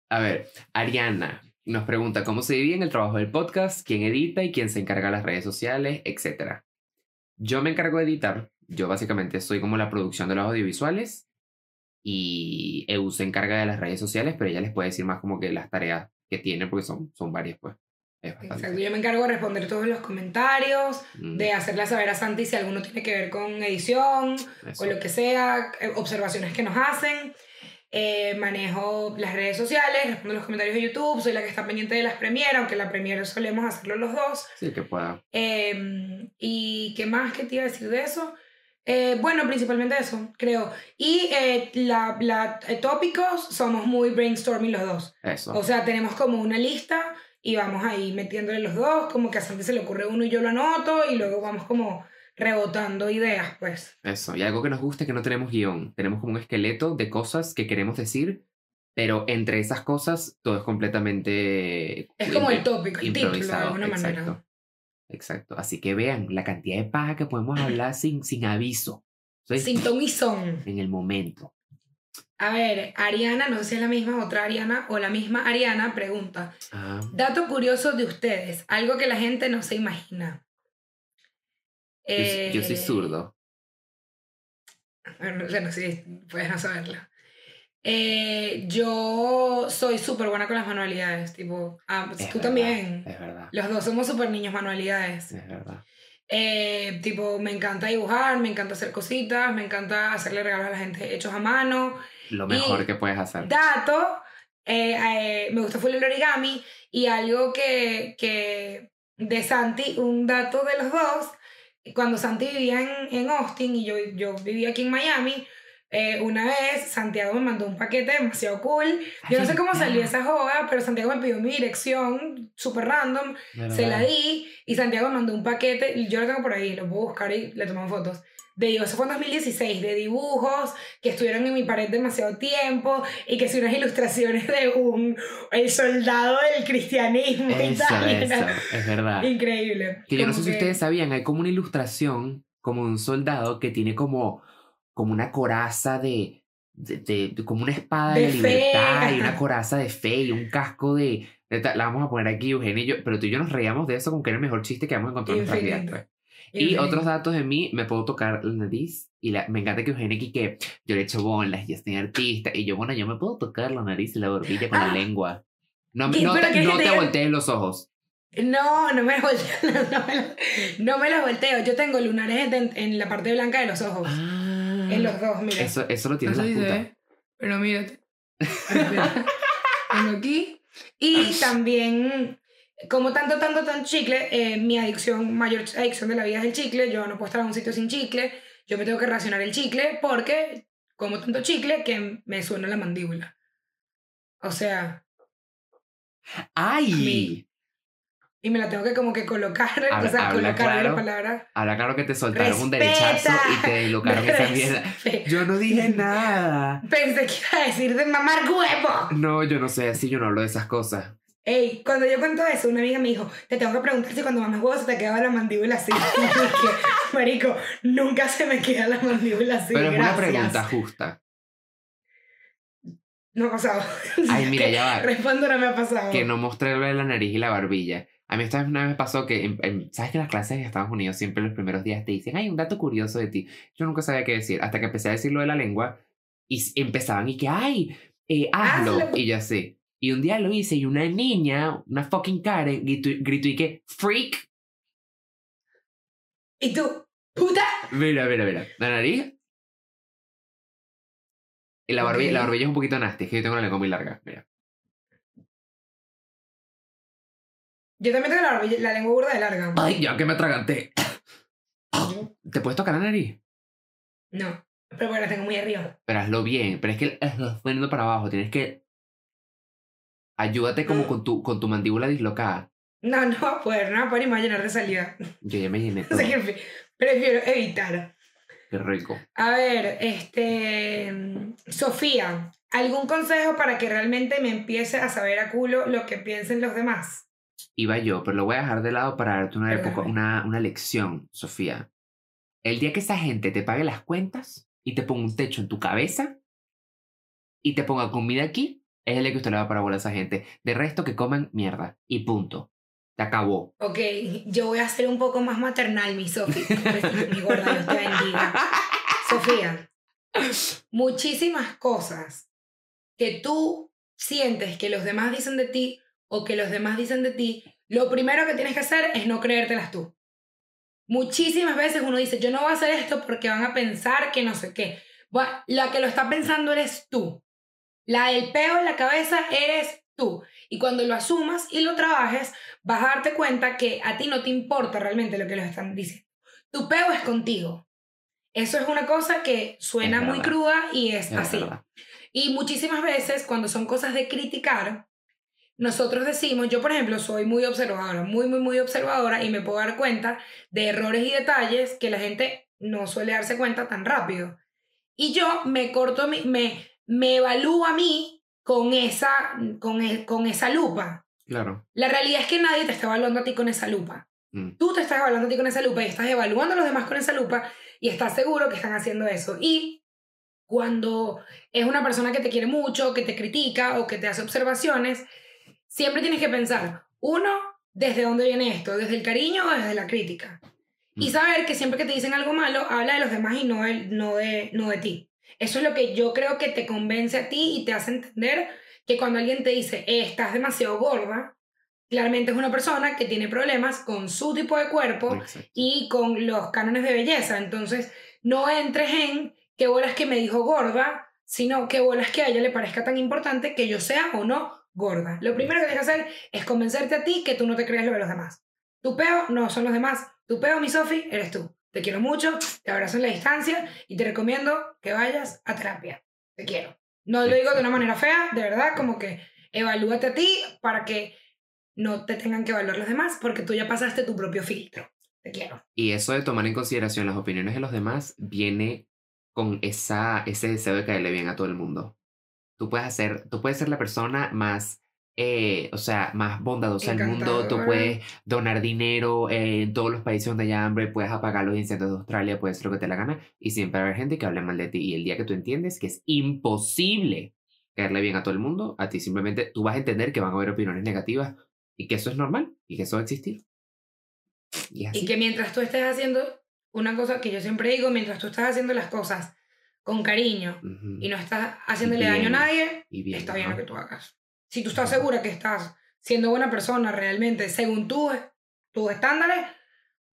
A ver, Ariana nos pregunta cómo se divide en el trabajo del podcast, quién edita y quién se encarga de las redes sociales, etc. Yo me encargo de editar. Yo básicamente soy como la producción de los audiovisuales y EU se encarga de las redes sociales, pero ella les puede decir más como que las tareas que tiene porque son, son varias, pues. Exacto. Yo me encargo de responder todos los comentarios, Mm, de hacerle saber a Santi si alguno tiene que ver con edición eso. o lo que sea, eh, observaciones que nos hacen. Eh, manejo las redes sociales, respondo los comentarios de YouTube, soy la que está pendiente de las premieres, aunque la premiere solemos hacerlo los dos. Sí, que pueda. Eh, ¿Y qué más que te iba a decir de eso? Eh, bueno, principalmente eso, creo. Y eh, la, la, eh, tópicos, somos muy brainstorming los dos. Eso. O sea, tenemos como una lista y vamos ahí metiéndole los dos, como que a Santi se le ocurre uno y yo lo anoto y luego vamos como rebotando ideas, pues. Eso, y algo que nos gusta es que no tenemos guion, tenemos como un esqueleto de cosas que queremos decir, pero entre esas cosas todo es completamente... Es como el tópico, el título de alguna manera. exacto. Exacto, así que vean la cantidad de paja que podemos hablar sin, sin aviso, ¿sí? Sin ton y son. en el momento. A ver, Ariana, no sé si es la misma otra Ariana o la misma Ariana, pregunta. Ah, Dato curioso de ustedes, algo que la gente no se imagina. Yo, s- yo soy Eh, zurdo. Bueno, bueno, sí, puedes no saberlo. Eh, yo soy súper buena con las manualidades, tipo, ah, tú verdad, también. Es verdad, Los dos somos súper niños manualidades. es verdad. Eh, tipo, me encanta dibujar, me encanta hacer cositas, me encanta hacerle regalos a la gente hechos a mano. Lo mejor Y que puedes hacer. Dato, eh, eh, me gusta full el origami y algo que, que de Santi, un dato de los dos, cuando Santi vivía en, en Austin y yo, yo vivía aquí en Miami, eh, una vez Santiago me mandó un paquete demasiado cool. Yo no sé cómo salió esa joda, pero Santiago me pidió mi dirección, súper random, se la di y Santiago me mandó un paquete, y yo lo tengo por ahí, lo puedo buscar y le tomo fotos. De, eso fue en 2016, de dibujos que estuvieron en mi pared demasiado tiempo y que son unas ilustraciones de un, el soldado del cristianismo Eso, eso, es verdad. Increíble. Que yo no sé si que- ustedes sabían, hay como una ilustración, como un soldado que tiene como, como una coraza de, de, de- de- como una espada de, la fe, libertad y una coraza de fe y un casco de, la vamos a poner aquí, Eugenio y yo, pero tú y yo nos reíamos de eso como que era el mejor chiste que hemos encontrado en nuestras vidas. Y otros datos de mí, me puedo tocar la nariz y la, me encanta que Eugenio aquí que yo le echo bolas, yo soy artista y yo, bueno, yo me puedo tocar la nariz y la barbilla con la Ah. lengua. No, no ¿Pero te, quieres no te voltees los ojos. No, no me los volteo. No me los, no me los volteo. Yo tengo lunares en, en la parte blanca de los ojos. Ah. En los dos, mira. Eso, eso lo tiene No la pero mírate. Tengo aquí. Y también, como tanto, tanto, tan chicle, eh, mi adicción, mayor adicción de la vida es el chicle. Yo no puedo estar en un sitio sin chicle. Yo me tengo que racionar el chicle porque como tanto chicle que me suena la mandíbula. O sea, ¡Ay! Mi- y me la tengo que como que colocar, Habla- o sea, habla colocar claro. la palabra. Habla claro que te soltaron un derechazo y te deslocaron esa mierda. Yo no dije nada. Pensé que iba a decir de mamar huevo. No, yo no sé, así yo no hablo de esas cosas. Ey, cuando yo cuento eso, una amiga me dijo, te tengo que preguntar si cuando mamas huevo se te quedaba la mandíbula así. Marico, nunca se me queda la mandíbula así. Pero es una gracias". pregunta justa. No ha pasado. Ay, mira, ya va. Respondo, no me ha pasado. Que no mostré la nariz y la barbilla. A mí esta vez una vez pasó que, en- en- ¿sabes que en las clases de Estados Unidos siempre los primeros días te dicen, hay un dato curioso de ti? Yo nunca sabía qué decir, hasta que empecé a decir lo de la lengua y empezaban y que, ay, eh, hazlo. Hazlo. Y yo así. Y un día lo hice y una niña, una fucking Karen, gritó, gritó y que, freak. Y tú, puta. Mira, mira, mira. La nariz. Y la barbilla, la barbilla es un poquito nasty, es que yo tengo la lengua muy larga. Mira. Yo también tengo la, barbilla- la lengua burda de larga. Ay, ya que me atraganté. ¿Te puedes tocar la nariz? No, pero porque la tengo muy arriba. Pero hazlo bien. Pero es que estás poniendo para abajo. Tienes que. Ayúdate como Mm. con tu, con tu mandíbula dislocada. No, no va a poder, no va a poder y me va a llenar de saliva. Yo ya me llené todo. Así que pre- prefiero evitar. Qué rico. A ver, este. Sofía, ¿algún consejo para que realmente me empiece a saber a culo lo que piensen los demás? Iba yo, pero lo voy a dejar de lado para darte una, época, una, una lección, Sofía. El día que esa gente te pague las cuentas y te ponga un techo en tu cabeza y te ponga comida aquí, es el que usted le va a esa gente. De resto, que coman mierda. Y punto. Se acabó. Ok, yo voy a ser un poco más maternal, mi Sofía. Besito, mi gorda, Dios te bendiga. Sofía, muchísimas cosas que tú sientes que los demás dicen de ti o que los demás dicen de ti, lo primero que tienes que hacer es no creértelas tú. Muchísimas veces uno dice, yo no voy a hacer esto porque van a pensar que no sé qué. Bueno, la que lo está pensando eres tú. La del peo en la cabeza eres tú. Y cuando lo asumas y lo trabajes, vas a darte cuenta que a ti no te importa realmente lo que los están diciendo. Tu peo es contigo. Eso es una cosa que suena muy cruda y es, Es así. verdad. Y muchísimas veces cuando son cosas de criticar, nosotros decimos, yo por ejemplo soy muy observadora, muy, muy, muy observadora y me puedo dar cuenta de errores y detalles que la gente no suele darse cuenta tan rápido. Y yo me corto, mi- me, me evalúo a mí con esa, con, e- con esa lupa. Claro. La realidad es que nadie te está evaluando a ti con esa lupa. Mm. Tú te estás evaluando a ti con esa lupa y estás evaluando a los demás con esa lupa y estás seguro que están haciendo eso. Y cuando es una persona que te quiere mucho, que te critica o que te hace observaciones, siempre tienes que pensar, uno, ¿desde dónde viene esto? ¿Desde el cariño o desde la crítica? Y Mm. saber que siempre que te dicen algo malo, habla de los demás y no de, no de, no de ti. Eso es lo que yo creo que te convence a ti y te hace entender que cuando alguien te dice, "Eh, estás demasiado gorda, claramente es una persona que tiene problemas con su tipo de cuerpo Exacto. y con los cánones de belleza. Entonces, no entres en qué bolas que me dijo gorda, sino qué bolas que a ella le parezca tan importante que yo sea o no gorda. Lo primero que tienes que hacer es convencerte a ti que tú no te crees lo de los demás. Tu peo no son los demás. Tu peo, mi Sofi, eres tú. Te quiero mucho, te abrazo en la distancia y te recomiendo que vayas a terapia. Te quiero. No lo digo de una manera fea, de verdad, como que evalúate a ti para que no te tengan que evaluar los demás porque tú ya pasaste tu propio filtro. Te quiero. Y eso de tomar en consideración las opiniones de los demás viene con esa, ese deseo de caerle bien a todo el mundo. Tú puedes hacer, tú puedes ser la persona más, eh, o sea, más bondadosa del mundo, tú puedes donar dinero eh, en todos los países donde haya hambre, puedes apagar los incendios de Australia, puedes hacer lo que te la gana, y siempre va a haber gente que hable mal de ti. Y el día que tú entiendes que es imposible caerle bien a todo el mundo, a ti simplemente tú vas a entender que van a haber opiniones negativas y que eso es normal y que eso va a existir. Y así. Y que mientras tú estés haciendo una cosa que yo siempre digo, mientras tú estás haciendo las cosas con cariño Ujú. y no estás haciéndole daño a Bien. nadie, Y bien, está bien ¿no? lo que tú hagas. Si tú estás segura que estás siendo buena persona realmente, según tú, tus estándares,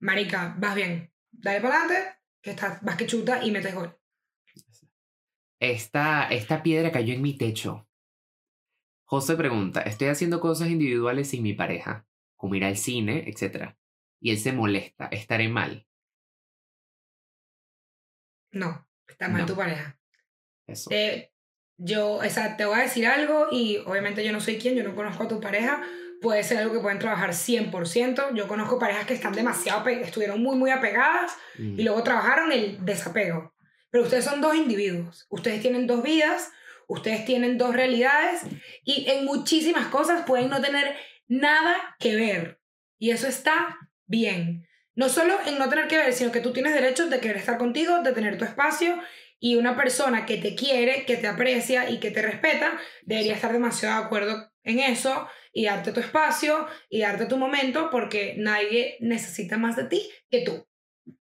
marica, vas bien. Dale para adelante, que estás, vas que chuta y metes gol. Esta, esta piedra cayó en mi techo. José pregunta, estoy haciendo cosas individuales sin mi pareja, como ir al cine, etc. Y él se molesta, estaré mal. No, está mal No. tu pareja. Eso. Te- yo, o sea, te voy a decir algo y obviamente yo no soy quien, yo no conozco a tu pareja. Puede ser algo que pueden trabajar 100%. Yo conozco parejas que están demasiado, estuvieron muy, muy apegadas Mm, y luego trabajaron el desapego. Pero ustedes son dos individuos, ustedes tienen dos vidas, ustedes tienen dos realidades y en muchísimas cosas pueden no tener nada que ver. Y eso está bien. No solo en no tener que ver, sino que tú tienes derecho de querer estar contigo, de tener tu espacio y una persona que te quiere, que te aprecia y que te respeta, debería estar demasiado de acuerdo en eso y darte tu espacio y darte tu momento porque nadie necesita más de ti que tú.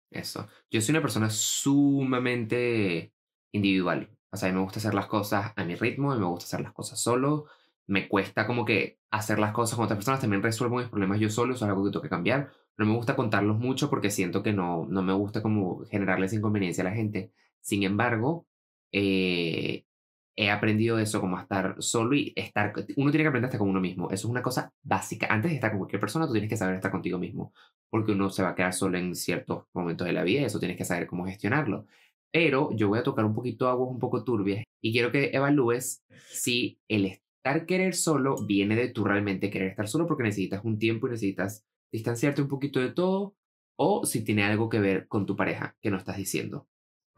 Eso. Yo soy una persona sumamente individual. O sea, a mí me gusta hacer las cosas a mi ritmo, a mí me gusta hacer las cosas solo. Me cuesta como que hacer las cosas con otras personas. También resuelvo mis problemas yo solo, eso es algo que tengo que cambiar. No me gusta contarlos mucho porque siento que no, no me gusta como generarles inconveniencia a la gente. Sin embargo, eh, he aprendido eso, como estar solo y estar, uno tiene que aprender a estar con uno mismo. Eso es una cosa básica. Antes de estar con cualquier persona, tú tienes que saber estar contigo mismo, porque uno se va a quedar solo en ciertos momentos de la vida y eso tienes que saber cómo gestionarlo. Pero yo voy a tocar un poquito aguas un poco turbias y quiero que evalúes si el estar querer solo viene de tú realmente querer estar solo porque necesitas un tiempo y necesitas distanciarte un poquito de todo o si tiene algo que ver con tu pareja que no estás diciendo.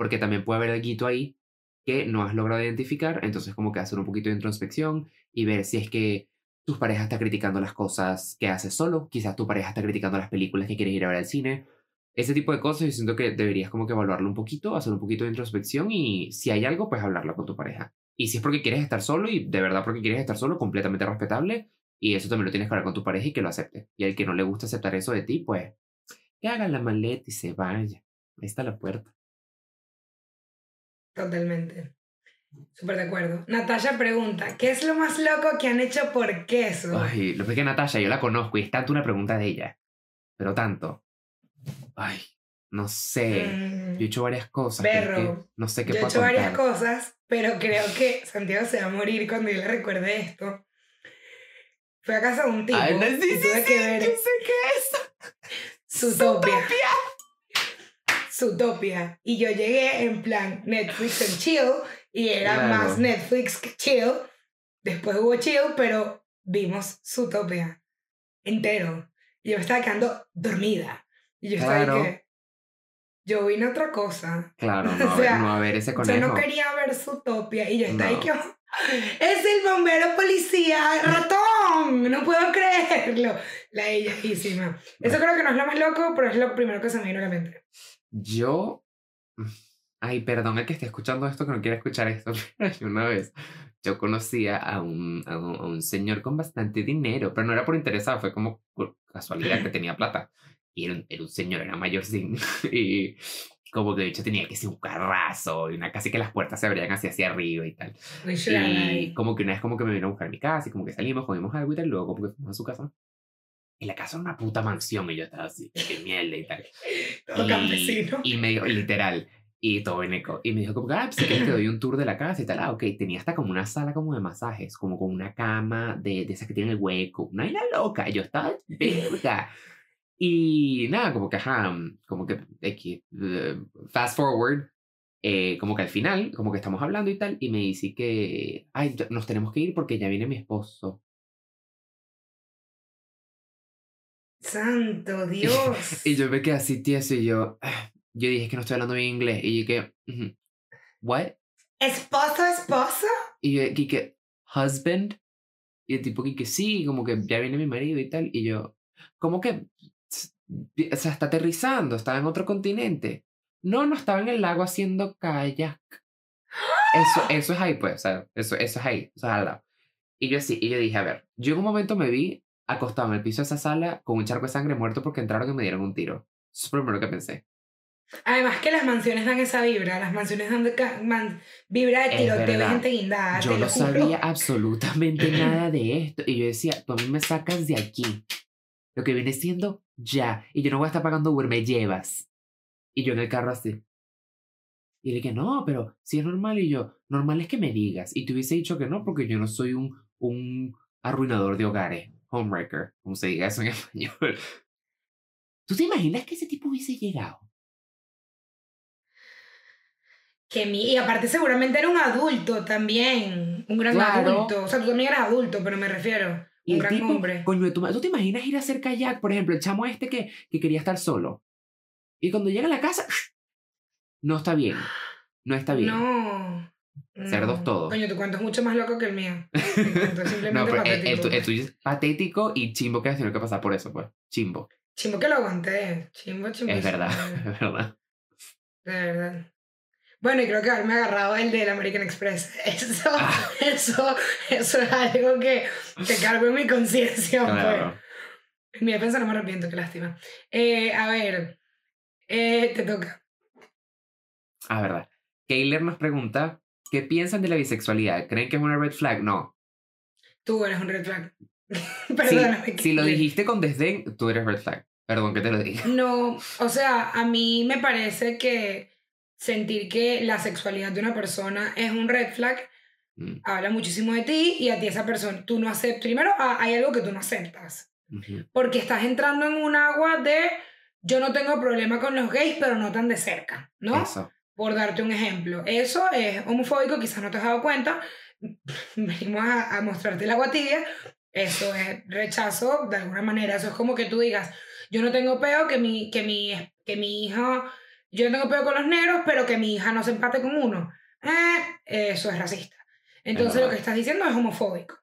Porque también puede haber algo ahí que no has logrado identificar, entonces como que hacer un poquito de introspección y ver si es que tu pareja está criticando las cosas que haces solo, quizás tu pareja está criticando las películas que quieres ir a ver al cine, ese tipo de cosas yo siento que deberías como que evaluarlo un poquito, hacer un poquito de introspección y si hay algo, pues hablarlo con tu pareja. Y si es porque quieres estar solo y de verdad porque quieres estar solo, completamente respetable, y eso también lo tienes que hablar con tu pareja y que lo acepte. Y al que no le gusta aceptar eso de ti, pues que haga la maleta y se vaya. Ahí está la puerta. Totalmente. Súper de acuerdo. Natalia pregunta, ¿qué es lo más loco que han hecho por queso? Ay, lo que que Natalia, yo la conozco y es tanto una pregunta de ella. Pero tanto. Ay, no sé. Yo he hecho varias cosas. Perro. no sé qué Yo he hecho varias cosas, pero creo que Santiago se va a morir cuando yo le recuerde esto. Fue a casa de un tipo. Ay, no, sí, y tuve sí, que ver yo sé qué es. Zootopia. Zootopia. Y yo llegué en plan Netflix and chill y era Claro. más Netflix que chill. Después hubo chill, pero vimos Zootopia entero. Y yo me estaba quedando dormida. Y yo estaba ahí Claro. que yo vine a otra cosa. Claro, no, O sea, no a ver ese Yo conejo. no quería ver Zootopia y yo estaba ahí No. que es el bombero policía ratón, no puedo creerlo. La ellasísima. Eso creo que no es lo más loco, pero es lo primero que se me vino a la mente. Yo. Ay, perdón el que esté escuchando esto que no quiere escuchar esto, pero yo una vez yo conocía a un, a un, a un señor con bastante dinero, pero no era por interesado, fue como por casualidad que tenía plata. Y era un, era un señor, era mayor sin. Y como que de hecho tenía que ser un carrazo y una casi que las puertas se abrían hacia hacia arriba y tal. Y como que una vez como que me vino a buscar a mi casa y como que salimos, comimos algo y tal, luego como que fuimos a su casa. Y la casa era una puta mansión y yo estaba así, qué mierda y tal. Todo campesino. Y me dijo, literal, y todo veneco. Y me dijo como, que, ah, pues si quieres te doy un tour de la casa y tal. Ah, ok, tenía hasta como una sala como de masajes, como con una cama de, de esas que tienen el hueco. Una vaina loca. Y yo estaba, verga. Y nada, como que, ajá, como que, eh, fast forward, eh, como que al final, como que estamos hablando y tal, y me dice que, ay, nos tenemos que ir porque ya viene mi esposo. Santo Dios. Y yo me quedé así tieso y yo, ah, yo dije que no estoy hablando bien inglés. Y que, ¿what? ¿Esposo, esposo? Y yo que, que, husband. Y el tipo que, que sí, como que ya viene mi marido y tal. Y yo, como que, o sea, está aterrizando, estaba en otro continente. No, no estaba en el lago haciendo kayak. Eso, eso es ahí, pues, o sea, eso, eso es ahí, o sea, al lado. Y yo así, y yo dije, a ver, yo en un momento me vi acostado en el piso de esa sala con un charco de sangre muerto porque entraron y me dieron un tiro. Eso es lo primero que pensé. Además que las mansiones dan esa vibra, las mansiones dan de man- vibra de tiroteo de gente guindada. Yo no sabía absolutamente nada de esto. Y yo decía, tú a mí me sacas de aquí. Lo que viene siendo ya. Y yo no voy a estar pagando Uber, me llevas. Y yo en el carro así. Y le dije, no, pero si es normal. Y yo, normal es que me digas. Y te hubiese dicho que no, porque yo no soy un, un arruinador de hogares. Homewrecker, como se diga eso en español. ¿Tú te imaginas que ese tipo hubiese llegado? Que mi, y aparte seguramente era un adulto también, un gran Claro. adulto. O sea, tú también eras adulto, pero me refiero. Y Un gran tipo, hombre. coño de tu ¿tú te imaginas ir a hacer kayak? Por ejemplo, el chamo este que, que quería estar solo. Y cuando llega a la casa, no está bien. No está bien. No. Cerdos no. todos. Coño, tu cuento es mucho más loco que el mío. Simplemente No, pero el, el patético. tu- el tuyo es patético y chimbo que has tenido que pasar por eso, pues. Chimbo. Chimbo que lo aguanté. Chimbo, chimbo. Es verdad, es verdad. De verdad. Bueno, y creo que haberme agarrado el del American Express. Eso, Ah. eso, eso es algo que, que cargo en mi conciencia. pues. En mi defensa no me arrepiento, qué lástima. Eh, a ver, eh, te toca. Ah, verdad. Kayler nos pregunta, ¿qué piensan de la bisexualidad? ¿Creen que es una red flag? No. Tú eres un red flag. Si, Perdóname. si lo Kayler. dijiste con desdén, tú eres red flag. Perdón que te lo diga. No, o sea, a mí me parece que sentir que la sexualidad de una persona es un red flag Mm, habla muchísimo de ti y a ti esa persona, tú no aceptas, primero ah, hay algo que tú no aceptas, ujú. porque estás entrando en un agua de yo no tengo problema con los gays, pero no tan de cerca, ¿no? Eso. Por darte un ejemplo, eso es homofóbico, quizás no te has dado cuenta, venimos a, a mostrarte la agua tibia, eso es rechazo de alguna manera, eso es como que tú digas, yo no tengo peo que mi, que mi, que mi hija, yo no tengo peo con los negros, pero que mi hija no se empate con uno, eh, eso es racista. Entonces lo que estás diciendo es homofóbico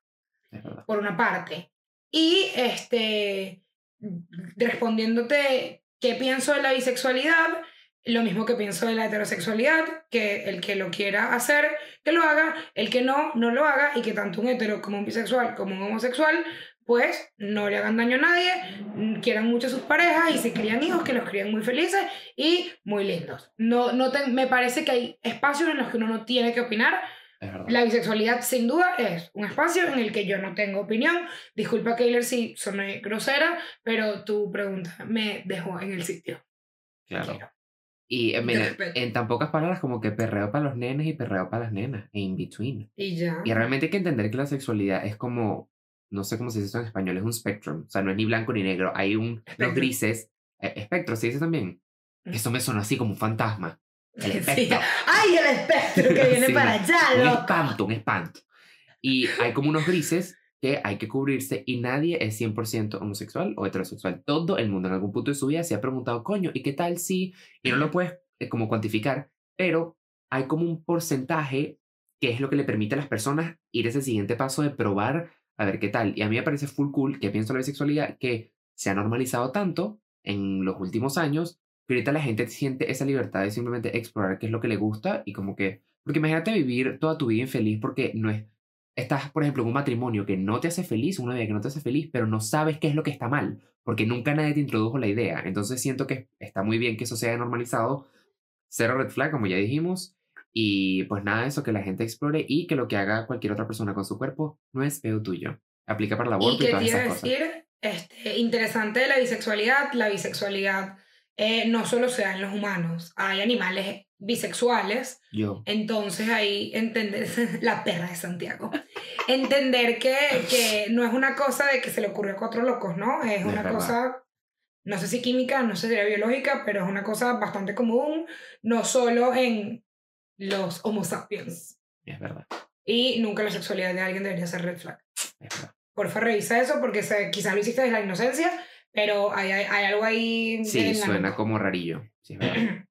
Es por una parte. Y este, respondiéndote qué pienso de la bisexualidad, lo mismo que pienso de la heterosexualidad, que el que lo quiera hacer, que lo haga, el que no, no lo haga, y que tanto un hetero como un bisexual como un homosexual, pues no le hagan daño a nadie, mm, quieran mucho a sus parejas y si crían hijos, que los crían muy felices y muy lindos. No, no te- me parece que hay espacios en los que uno no tiene que opinar, la bisexualidad, sin duda, es un espacio en el que yo no tengo opinión. Disculpa, Kayler, si soné grosera, pero tu pregunta me dejó en el sitio. Claro. Quiero. Y eh, mira, en tan pocas palabras como que perreo para los nenes y perreo para las nenas, e in between. Y ya. Y realmente hay que entender que la sexualidad es como, no sé cómo se dice esto en español, es un spectrum. O sea, no es ni blanco ni negro. Hay un, los Espectro. grises. eh, espectro, se dice también. Mm. Eso me sonó así como un fantasma. El Sí. espectro. ¡Ay, el espectro que viene Sí, para allá, Un loco! espanto, un espanto. Y hay como unos grises que hay que cubrirse y nadie es 100% homosexual o heterosexual. Todo el mundo en algún punto de su vida se ha preguntado, coño, ¿y qué tal si? Y no lo puedes eh, como cuantificar, pero hay como un porcentaje que es lo que le permite a las personas ir ese siguiente paso de probar a ver qué tal. Y a mí me parece full cool que pienso en la bisexualidad que se ha normalizado tanto en los últimos años que ahorita la gente siente esa libertad de simplemente explorar qué es lo que le gusta y como que... Porque imagínate vivir toda tu vida infeliz porque no es... Estás, por ejemplo, en un matrimonio que no te hace feliz, una vida que no te hace feliz, pero no sabes qué es lo que está mal, porque nunca nadie te introdujo la idea. Entonces siento que está muy bien que eso sea normalizado. Cero red flag, como ya dijimos. Y pues nada de eso, que la gente explore y que lo que haga cualquier otra persona con su cuerpo no es peo tuyo. Aplica para el Y aborto y, que todas esas cosas. decir, este, interesante la bisexualidad, la bisexualidad eh, no solo se da en los humanos, hay animales bisexuales, Yo. entonces ahí entender, la perra de Santiago, entender que, que no es una cosa de que se le ocurrió a cuatro locos, ¿no? Es Es una verdad. cosa, no sé si química, no sé si era biológica, pero es una cosa bastante común, no solo en los homo sapiens. Es verdad. Y nunca la sexualidad de alguien debería ser red flag. Es verdad. Porfa, revisa eso porque se- quizás lo hiciste desde la inocencia, pero hay, hay, hay algo ahí. Sí, suena como rarillo. Sí, es verdad.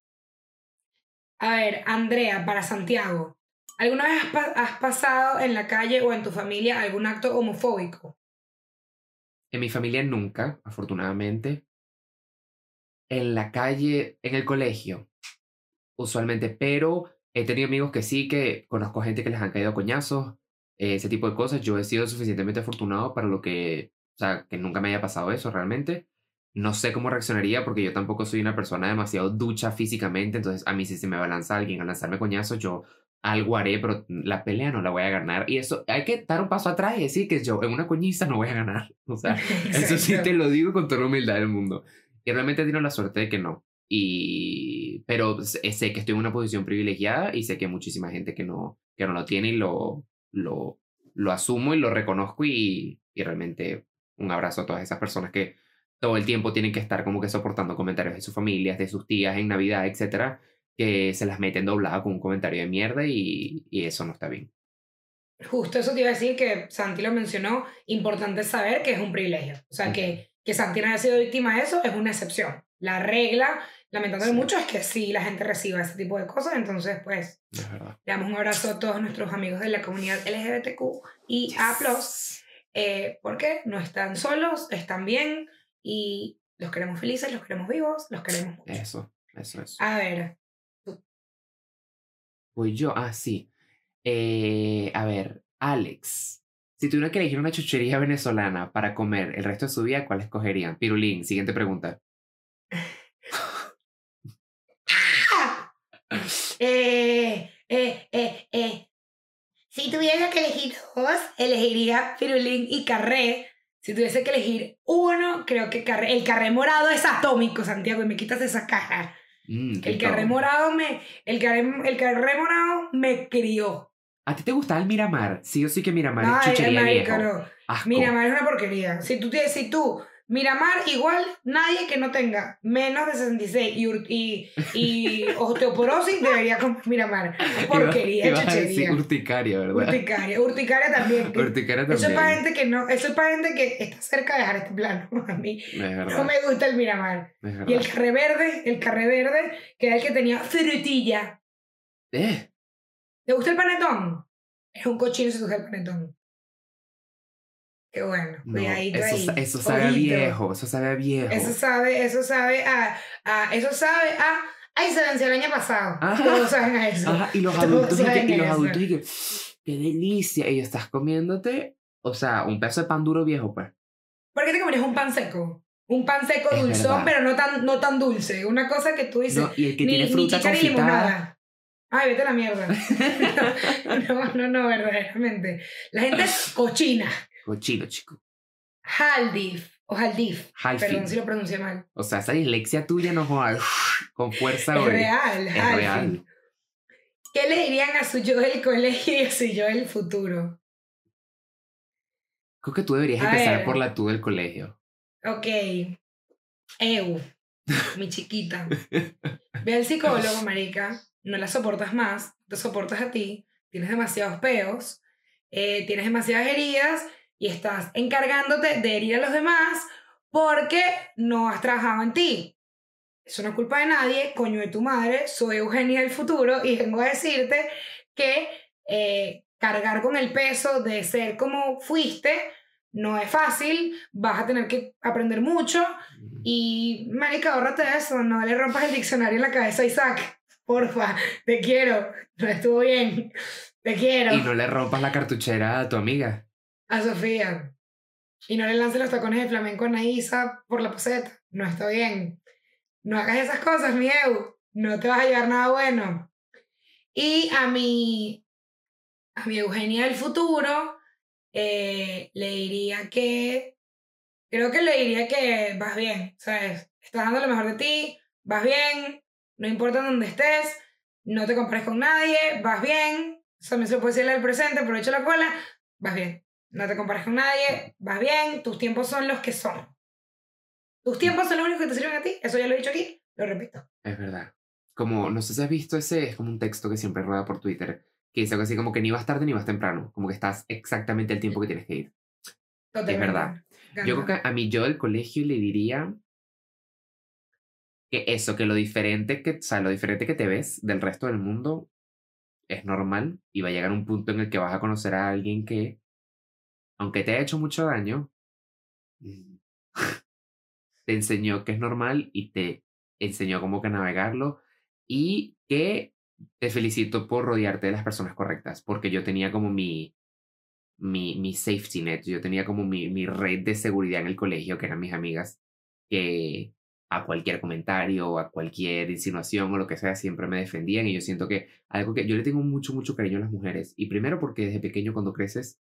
A ver, Andrea, para Santiago. ¿Alguna vez has, pa- has pasado en la calle o en tu familia algún acto homofóbico? En mi familia nunca, afortunadamente. En la calle, en el colegio, usualmente, pero he tenido amigos que sí, que conozco gente que les han caído coñazos, ese tipo de cosas. Yo he sido suficientemente afortunado para lo que, o sea, que nunca me haya pasado eso realmente. No sé cómo reaccionaría porque yo tampoco soy una persona demasiado ducha físicamente, entonces a mí si se me va a lanzar alguien a lanzarme coñazos, yo algo haré, pero la pelea no la voy a ganar. Y eso, hay que dar un paso atrás y decir que yo en una coñiza no voy a ganar. O sea, eso sí te lo digo con toda la humildad del mundo. Y realmente tengo la suerte de que no. Y, pero sé que estoy en una posición privilegiada y sé que hay muchísima gente que no, que no lo tiene y lo, lo, lo asumo y lo reconozco y, y realmente un abrazo a todas esas personas que todo el tiempo tienen que estar como que soportando comentarios de sus familias, de sus tías en Navidad, etcétera, que se las meten doblada con un comentario de mierda y, y eso no está bien. Justo eso te iba a decir que Santi lo mencionó. Importante saber que es un privilegio. O sea, que, que Santi no haya sido víctima de eso es una excepción. La regla, lamentándolo Sí. mucho, es que sí la gente reciba ese tipo de cosas. Entonces, pues, le damos un abrazo a todos nuestros amigos de la comunidad LGBTQ y A+, eh, porque no están solos, están bien y los queremos felices, los queremos vivos, los queremos mucho. Eso, eso, eso. A ver, Pues yo, ah, sí. Eh, a ver, Alex. Si tuvieran que elegir una chuchería venezolana para comer el resto de su vida, ¿cuál escogerían? Pirulín, siguiente pregunta. eh, eh, eh, eh. Si tuviera que elegir dos, elegiría Pirulín y Carré. Si tuviese que elegir uno, creo que Carré. El Carré morado es atómico, Santiago, y me quitas esa caja. Mm, El. Carré morado me, el Carré, el Carré morado me crió. ¿A ti te gustaba el Miramar? Sí o sí que Miramar No, es chuchería no. Asco. Miramar es una porquería. Si tú, tienes, si tú, Miramar, igual nadie que no tenga menos de 66 y, y, y osteoporosis debería comer Miramar. Porquería, Ibas a decir chuchería. urticaria, ¿verdad? Urticaria. Urticaria también. que- Urticaria Eso es para también. gente que no, eso es para gente que está cerca de dejar este plano. A mí no me gusta el Miramar. Y el carré verde, el carré verde, que era el que tenía frutilla. Eh, ¿Te gusta el panetón? Es un cochino si te gusta el panetón. Qué bueno. no, Cuidadito eso, ahí. sa- eso sabe Ojito. viejo. Eso sabe viejo. Eso sabe, eso sabe a, a eso sabe a, ay, se venció el año pasado. Ajá. Todos saben a eso. Ajá, y los adultos y, que, saben y los adultos y que qué delicia. Y estás comiéndote, o sea, un pedazo de pan duro viejo, pues. ¿Por qué te comerías un pan seco? Un pan seco Es dulzón, verdad. pero no tan, no tan dulce. Una cosa que tú dices, No, y el que ni, tiene fruta ni limonada. Ay, vete a la mierda. No, no, no, verdaderamente. La gente es cochina. Cochino, chico. Haldif o Haldif. Halfing. Perdón si lo pronuncié mal. O sea, esa dislexia tuya no joda con fuerza Es hoy. real, Es real. ¿Qué le dirían a su yo del colegio y a su yo del futuro? Creo que tú deberías A empezar ver. por la tú del colegio. Ok. Eu, mi chiquita. Ve al psicólogo, marica. No la soportas más. Te soportas a ti. Tienes demasiados peos. eh, tienes demasiadas heridas. Y estás encargándote de herir a los demás porque no has trabajado en ti. Eso no es culpa de nadie. Coño de tu madre. Soy Eugenia del futuro. Y vengo a decirte que eh, cargar con el peso de ser como fuiste no es fácil. Vas a tener que aprender mucho. Y, marica, ahórrate eso, no le rompas el diccionario en la cabeza a Isaac. Porfa, te quiero. No estuvo bien. Te quiero. Y no le rompas la cartuchera a tu amiga. A Sofía. Y no le lances los tacones de flamenco a Anaísa por la poseta. No está bien. No hagas esas cosas, mi Eu. No te vas a llevar nada bueno. Y a mi, a mi Eugenia del futuro, eh, le diría que. Creo que le diría que vas bien, ¿sabes? Estás dando lo mejor de ti, vas bien, no importa dónde estés, no te compares con nadie, vas bien. También se lo puede decirle al presente, aprovecho la cola, vas bien. No te compares con nadie, vas bien, tus tiempos son los que son. Tus tiempos son los únicos que te sirven a ti, eso ya lo he dicho aquí, lo repito. Es verdad. Como, no sé si has visto ese, es como un texto que siempre rueda por Twitter, que dice algo así como que ni vas tarde ni vas temprano, como que estás exactamente el tiempo que tienes que ir. Totalmente. verdad. Yo creo que a mí yo del colegio le diría que eso, que lo diferente que, o sea, lo diferente que te ves del resto del mundo es normal y va a llegar un punto en el que vas a conocer a alguien que, aunque te haya hecho mucho daño, mm, te enseñó que es normal y te enseñó cómo que navegarlo y que te felicito por rodearte de las personas correctas, porque yo tenía como mi, mi, mi safety net, yo tenía como mi, mi red de seguridad en el colegio, que eran mis amigas, que a cualquier comentario, a cualquier insinuación o lo que sea, siempre me defendían y yo siento que algo que yo le tengo mucho, mucho cariño a las mujeres, y primero porque desde pequeño cuando creces,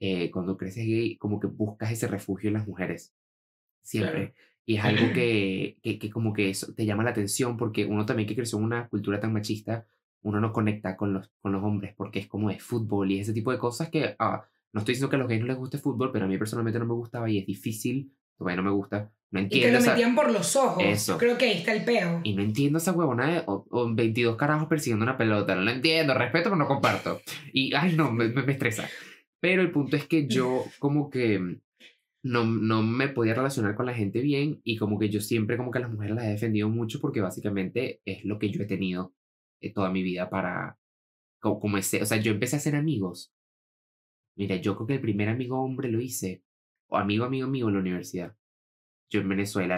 eh, cuando creces gay, como que buscas ese refugio en las mujeres, siempre. Y es algo que, que, que como que eso te llama la atención porque uno también que creció en una cultura tan machista, uno no conecta con los, con los hombres porque es como de fútbol y ese tipo de cosas que, ah, no estoy diciendo que a los gays no les guste fútbol, pero a mí personalmente no me gustaba y es difícil, todavía no me gusta, no Y te entiendo lo esa, metían por los ojos. Eso. Creo que ahí está el peo. y no entiendo esa huevona de o, o 22 carajos persiguiendo una pelota, no lo entiendo, respeto pero no comparto. Y, ay no, me me estresa. Pero el punto es que yo como que no, no me podía relacionar con la gente bien y como que yo siempre como que a las mujeres las he defendido mucho porque básicamente es lo que yo he tenido eh, toda mi vida para, como, como ese, o sea, yo empecé a hacer amigos. Mira, yo creo que el primer amigo hombre lo hice, o amigo, amigo, amigo en la universidad. Yo en Venezuela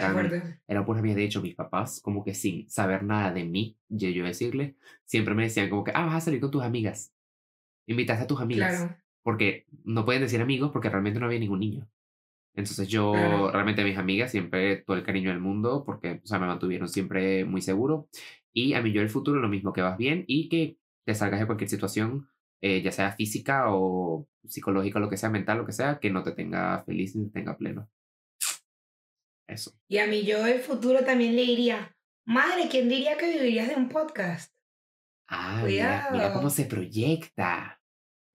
eran puras amigas. De hecho, mis papás, como que sin saber nada de mí, yo, yo decirle, siempre me decían como que, ah, vas a salir con tus amigas. Invitaste a tus amigas Claro. Porque no pueden decir amigos porque realmente no había ningún niño. Entonces yo realmente mis amigas siempre todo el cariño del mundo porque o sea, me mantuvieron siempre muy seguro. Y a mí yo el futuro lo mismo, que vas bien y que te salgas de cualquier situación, eh, ya sea física o psicológica, lo que sea, mental, lo que sea, que no te tenga feliz ni te tenga pleno. Eso. Y a mí yo del futuro también le diría, madre, ¿quién diría que vivirías de un podcast? Ah, mira, mira cómo se proyecta.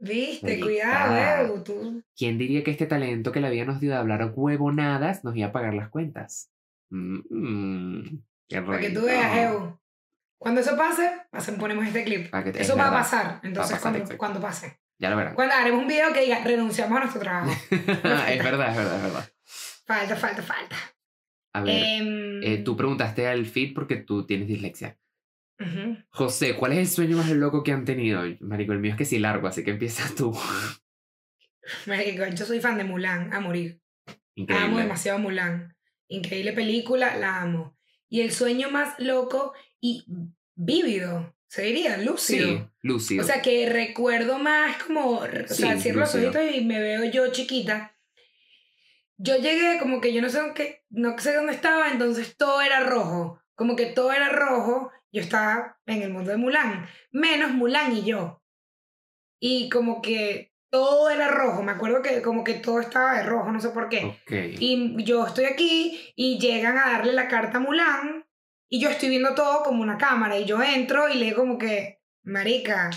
Viste, cuidado, Evo, tú. ¿Quién diría que este talento que la vida nos dio de hablar huevonadas nos iba a pagar las cuentas? Mm, mm, qué Para que tú veas, Evo. Cuando eso pase, pasen, ponemos este clip. Para que te- Eso es va a pasar. Entonces, pasar, cuando, cuando pase. Ya lo verán. Cuando haremos un video que diga, renunciamos a nuestro trabajo. es verdad, es verdad, es verdad. falta, falta, falta. A ver, Em, eh, tú preguntaste al feed porque tú tienes dislexia. José, ¿cuál es el sueño más loco que han tenido? Marico, el mío es que sí largo, así que empiezas tú. Marico, yo soy fan de Mulan, a morir. Amo Increíble. demasiado Mulan. Increíble película, la amo. Y el sueño más loco y vívido, se diría, lúcido. Sí, lúcido. O sea, que recuerdo más como, o sea, Sí, cierro los ojitos y me veo yo chiquita. Yo llegué como que yo no sé, dónde, no sé dónde estaba, entonces todo era rojo. Como que todo era rojo, yo estaba en el mundo de Mulan. Menos Mulan y yo. Y como que todo era rojo. Me acuerdo que como que todo estaba de rojo, no sé por qué. ok. Y yo estoy aquí y llegan a darle la carta a Mulan y yo estoy viendo todo como una cámara y yo entro y le digo como que, marica,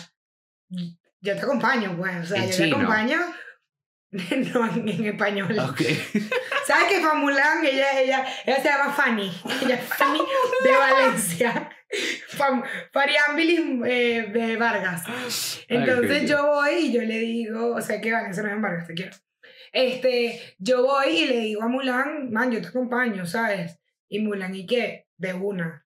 yo te acompaño, pues, o sea, yo chino. te acompaño. no, en, en español. Ok. ¿Sabes que Fan Mulan, ella, ella, ella se llama Fanny, ella es Fanny de Valencia, Fam, Fariambilis eh, de Vargas. Entonces Ay, yo voy y yo le digo, o sea que Valencia no es en Vargas, te quiero. Este, yo voy y le digo a Mulan, man, yo te acompaño, ¿sabes? Y Mulan, ¿y qué? De una.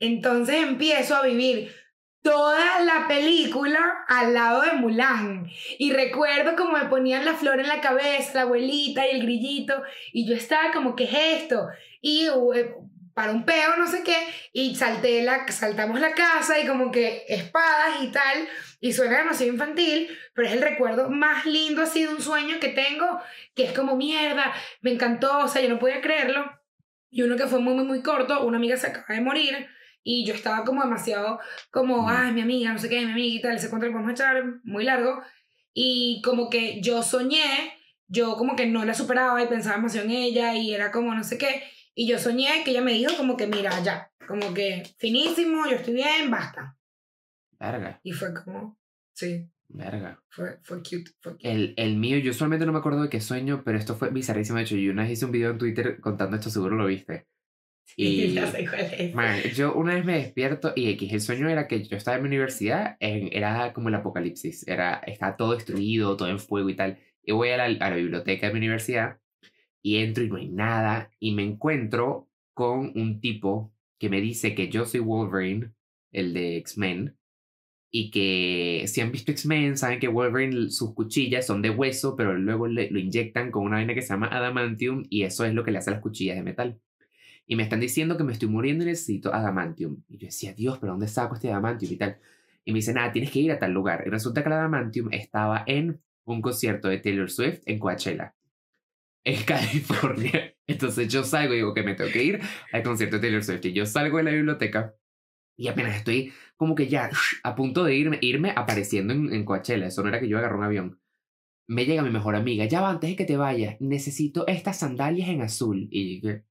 Entonces empiezo a vivir toda la película al lado de Mulan. Y recuerdo como me ponían la flor en la cabeza, la abuelita y el grillito, y yo estaba como, ¿qué es esto? Y eh, para un peo, no sé qué, y salté la, saltamos la casa y como que espadas y tal, y suena demasiado infantil, pero es el recuerdo más lindo así de un sueño que tengo, que es como mierda, me encantó, o sea, yo no podía creerlo. Y uno que fue muy, muy, muy corto, una amiga se acaba de morir, y yo estaba como demasiado, como, ay, mi amiga, no sé qué, mi amiga y tal, ese cuento lo podemos echar muy largo, y como que yo soñé, yo como que no la superaba y pensaba demasiado en ella, y era como no sé qué, y yo soñé que ella me dijo como que, mira, ya, como que finísimo, yo estoy bien, basta. Verga, Y fue como, sí, verga. fue, fue cute, fue cute. El, el mío, yo solamente no me acuerdo de qué sueño, pero esto fue bizarrísimo. De hecho, yo una vez hice un video en Twitter contando esto, seguro lo viste. Y, ya sé cuál es. man, yo una vez me despierto y X, el sueño era que yo estaba en mi universidad, en- era como el apocalipsis, era, estaba todo destruido, todo en fuego y tal. Y voy a la, a la biblioteca de mi universidad y entro y no hay nada y me encuentro con un tipo que me dice que yo soy Wolverine, el de X-Men, y que si han visto X-Men saben que Wolverine sus cuchillas son de hueso, pero luego le- lo inyectan con una vaina que se llama adamantium y eso es lo que le hace las cuchillas de metal. Y me están diciendo que me estoy muriendo y necesito adamantium. Y yo decía, Dios, ¿pero dónde saco este adamantium y tal? Y me dice, nada, tienes que ir a tal lugar. Y resulta que el adamantium estaba en un concierto de Taylor Swift en Coachella, en California. Entonces yo salgo y digo que me tengo que ir al concierto de Taylor Swift. Y yo salgo de la biblioteca y apenas estoy como que ya a punto de irme, irme apareciendo en, en Coachella. Eso no era que yo agarré un avión. Me llega mi mejor amiga, ya va, antes de que te vayas, necesito estas sandalias en azul. Y ¿qué?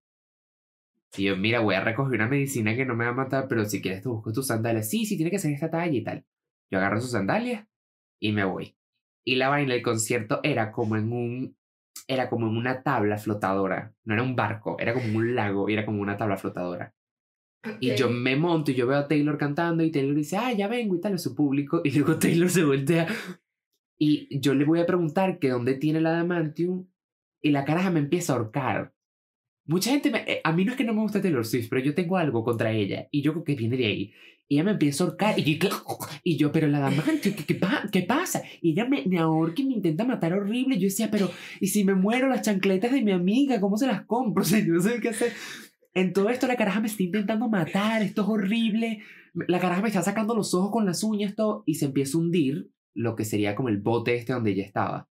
Y yo, mira, voy a recoger una medicina que no me va a matar, pero si quieres te busco tus sandalias. Sí, sí, tiene que ser esta talla y tal. Yo agarro sus sandalias y me voy. Y la vaina del concierto era como en un... Era como una tabla flotadora. No era un barco, era como un lago y era como una tabla flotadora. Y yo me monto y yo veo a Taylor cantando y Taylor dice, ah, ya vengo y tal, es su público. Y luego Taylor se voltea y yo le voy a preguntar que dónde tiene el adamantium y la caraja me empieza a ahorcar. Mucha gente, me- eh, a mí no es que no me guste Taylor Swift, pero yo tengo algo contra ella y yo creo que viene de ahí. Y ella me empieza a ahorcar y, y yo, pero el adamantium, ¿qué, qué, qué pasa? Y ella me, me ahorca y me intenta matar horrible. Yo decía, pero ¿y si me muero las chancletas de mi amiga? ¿Cómo se las compro? O sea, yo no sé qué hacer. En todo esto la caraja me está intentando matar, esto es horrible. La caraja me está sacando los ojos con las uñas, todo, y se empieza a hundir lo que sería como el bote este donde ella estaba.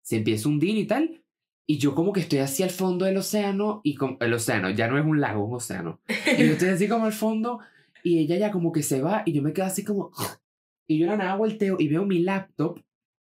Se empieza a hundir y tal, y yo como que estoy hacia el fondo del océano, y el océano ya no es un lago, un océano. Y yo estoy así como al fondo, y ella ya como que se va, y yo me quedo así como... Y yo la nada volteo y veo mi laptop,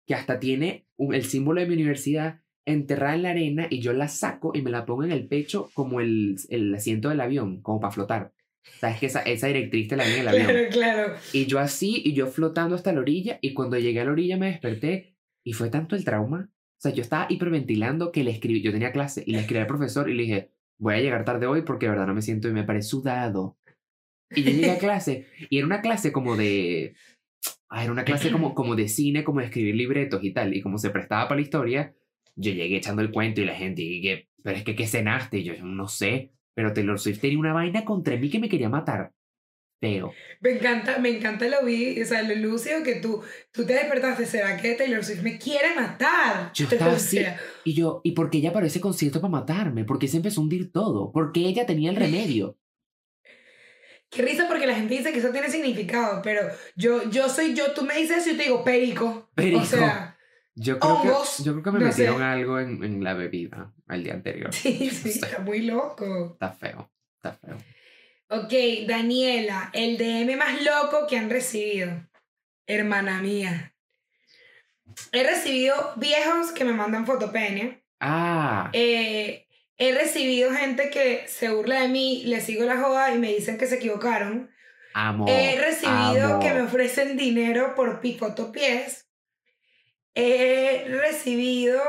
que hasta tiene un- el símbolo de mi universidad, enterrada en la arena y yo la saco y me la pongo en el pecho como el, el asiento del avión, como para flotar. Sabes que esa, esa directriz te la vi en el avión. Claro, claro. Y yo así, y yo flotando hasta la orilla, y cuando llegué a la orilla me desperté, y fue tanto el trauma. O sea, yo estaba hiperventilando que le escribí, yo tenía clase, y le escribí al profesor y le dije, voy a llegar tarde hoy porque de verdad no me siento y me paré sudado. Y yo llegué a clase, y era una clase como de... ah, era una clase como, como de cine, como de escribir libretos y tal, y como se prestaba para la historia, yo llegué echando el cuento y la gente, y que, pero es que, ¿qué cenaste? Y yo, no sé, pero Taylor Swift tenía una vaina contra mí que me quería matar. Feo. Me encanta, me encanta lo vi, o sea, lo lúcido que tú, tú te despertaste, ¿será que Taylor Swift me quiere matar? Yo estaba así, y yo, ¿y por qué ella paró ese concierto para matarme? ¿Por qué se empezó a hundir todo? ¿Por qué ella tenía el remedio? Qué risa porque la gente dice que eso tiene significado, pero yo, yo soy yo, tú me dices eso y yo te digo perico. Perico. O sea, Yo creo, Hongos, que, yo creo que me no metieron sé. algo en, en la bebida al día anterior. sí, sí, No sé. está muy loco. Está feo, está feo. Ok, Daniela, el DM más loco que han recibido. Hermana mía. He recibido viejos que me mandan fotopenia. Ah, Eh, he recibido gente que se burla de mí, le sigo la joda y me dicen que se equivocaron. amo. He recibido amo. que me ofrecen dinero por pifotopies. He recibido.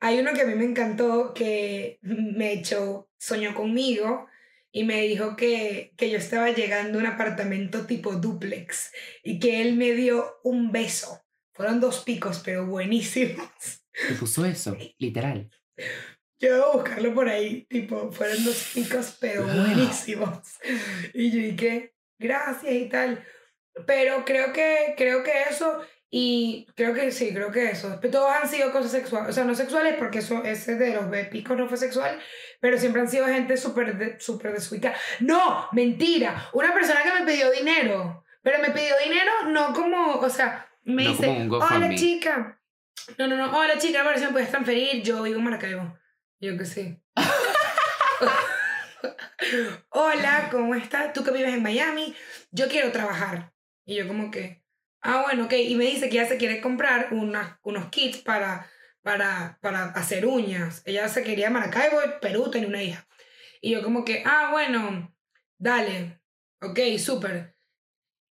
Hay uno que a mí me encantó que me echó, soñó conmigo y me dijo que, que yo estaba llegando a un apartamento tipo duplex y que él me dio un beso. Fueron dos picos, pero buenísimos. Te puso eso, literal. Yo voy a buscarlo por ahí, tipo, fueron dos picos, pero Ah. buenísimos. Y yo dije, gracias y tal. Pero creo que, creo que eso, y creo que sí, creo que eso. Todos han sido cosas sexuales, o sea, no sexuales, porque eso, ese de los picos no fue sexual, pero siempre han sido gente súper de, súper desubicada. No, mentira, una persona que me pidió dinero, pero me pidió dinero no como, o sea, me No dice, hola GoFundMe". chica. No, no, no, hola chica, a ver si me puedes transferir, yo vivo en Maracaibo. Yo que sí. Hola, ¿cómo estás? Tú que vives en Miami, yo quiero trabajar. Y yo como que, ah, bueno, ok. Y me dice que ella se quiere comprar unas, unos kits para, para, para hacer uñas. Ella se quería Maracaibo, Perú, tenía una hija. Y yo como que, ah, bueno, dale, ok, súper.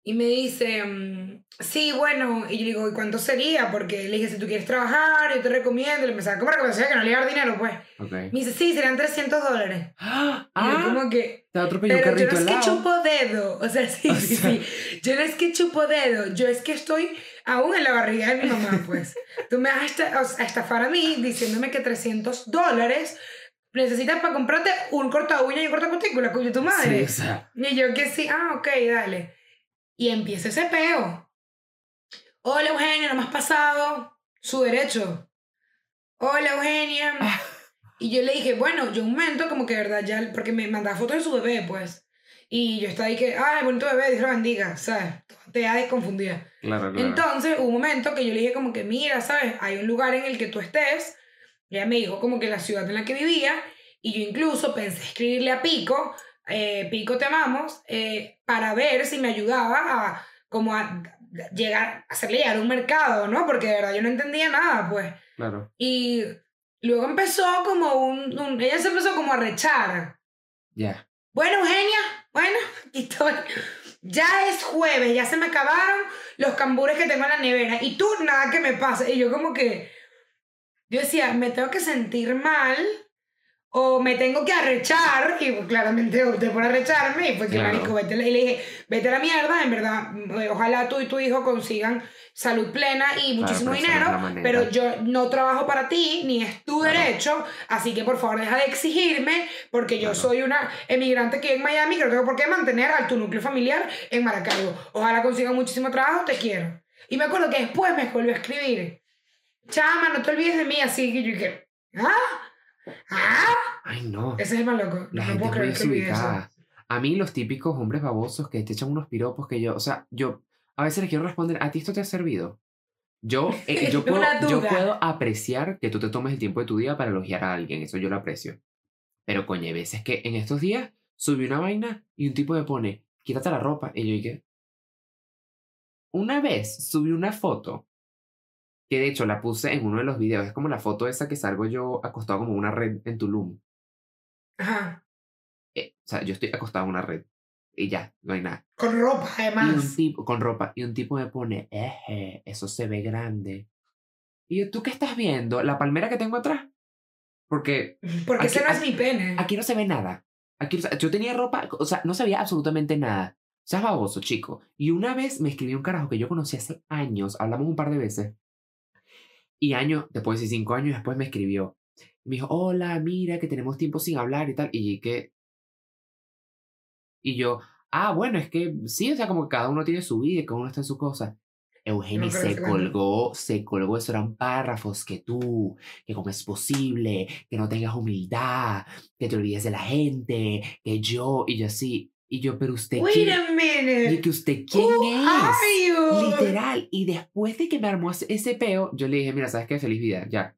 Y me dice, mm, sí, bueno, y yo digo, ¿y cuánto sería? Porque le dije, si tú quieres trabajar, yo te recomiendo. Le empecé a comprar, que pensaba que no le iba a dar dinero, pues. Ok. Me dice, sí, serían 300 dólares. Ah, Y yo como que, te atropelló pero yo no es que chupo dedo. O sea, sí, O sí, sea. sí. Yo no es que chupo dedo. Yo es que estoy aún en la barriga de mi mamá, pues. Tú me vas a estafar a mí diciéndome que 300 dólares necesitas para comprarte un corta uña y un corta cutícula, cuyo tu Sí, madre. o sea, Y yo que sí, ah, ok, dale. Y empieza ese peo. Hola, Eugenia, ¿no me has pasado? Su derecho. Hola, Eugenia. Ah. Y yo le dije, bueno, yo un momento como que, de verdad, ya, porque me mandaba fotos de su bebé, pues. Y yo estaba ahí que, ay, bonito bebé, Dios lo bendiga, ¿sabes? Te da confundida. claro, claro. Entonces, hubo un momento que yo le dije como que, mira, ¿sabes? Hay un lugar en el que tú estés. Ella me dijo como que la ciudad en la que vivía. Y yo incluso pensé escribirle a Pico, eh, Pico te amamos, eh, para ver si me ayudaba a como a llegar, hacerle llegar a un mercado, ¿no? Porque de verdad yo no entendía nada, pues. Claro. Y luego empezó como un, un- ella se empezó como a rechar. Ya. Bueno, Eugenia, bueno, aquí estoy. Ya es jueves, ya se me acabaron los cambures que tengo en la nevera y tú nada que me pasa. Y yo como que, yo decía, me tengo que sentir mal o me tengo que arrechar. Y pues, claramente opté por arrecharme y fue que Claro. marico, vete, la- y le dije, vete a la mierda, en verdad, eh, ojalá tú y tu hijo consigan salud plena y muchísimo dinero, pero yo no trabajo para ti, ni es tu Claro. derecho, así que por favor deja de exigirme, porque yo soy una emigrante que vive en Miami, que no tengo por qué mantener a tu núcleo familiar en Maracaibo. Ojalá consiga muchísimo trabajo, te quiero. Y me acuerdo que después me volvió a escribir, chama, no te olvides de mí, así que yo dije, ¿ah? ¿Ah? Ay, no. Ese es el más loco. La no gente puedo es muy creer que eso. A mí los típicos hombres babosos que te echan unos piropos que yo, o sea, yo a veces les quiero responder, ¿a ti esto te ha servido? Yo, eh, yo, puedo, yo puedo apreciar que tú te tomes el tiempo de tu día para elogiar a alguien, eso yo lo aprecio. Pero coño, hay veces que en estos días subí una vaina y un tipo me pone, quítate la ropa. Y yo dije, una vez subí una foto, que de hecho la puse en uno de los videos, es como la foto esa que salgo yo acostado como una red en Tulum. Ajá. Eh, o sea, yo estoy acostado en una red. Y ya, no hay nada. Con ropa, Y un además. tipo, con ropa, y un tipo me pone, eje, eso se ve grande. Y yo, ¿tú qué estás viendo? ¿La palmera que tengo atrás? Porque Porque ese aquí- no es mi pene. aquí no se ve nada. Aquí, se- yo tenía ropa, o sea, no sabía absolutamente nada. O sea, es baboso, chico. Y una vez me escribió un carajo que yo conocí hace años, hablamos un par de veces. Y años, después de cinco años después me escribió. Y me dijo, hola, mira, que tenemos tiempo sin hablar y tal. Y que... Y yo, ah, bueno, es que sí, o sea, como que cada uno tiene su vida y cada uno está en su cosa. Eugenia No, se colgó, se colgó, eso eran párrafos que tú, que cómo es posible, que no tengas humildad, que te olvides de la gente, que yo, y yo así, y yo, pero usted Wait quién, a y minute. que usted quién Who es, are you? literal, y después de que me armó ese- peo, yo le dije, mira, ¿sabes qué? Feliz vida, ya,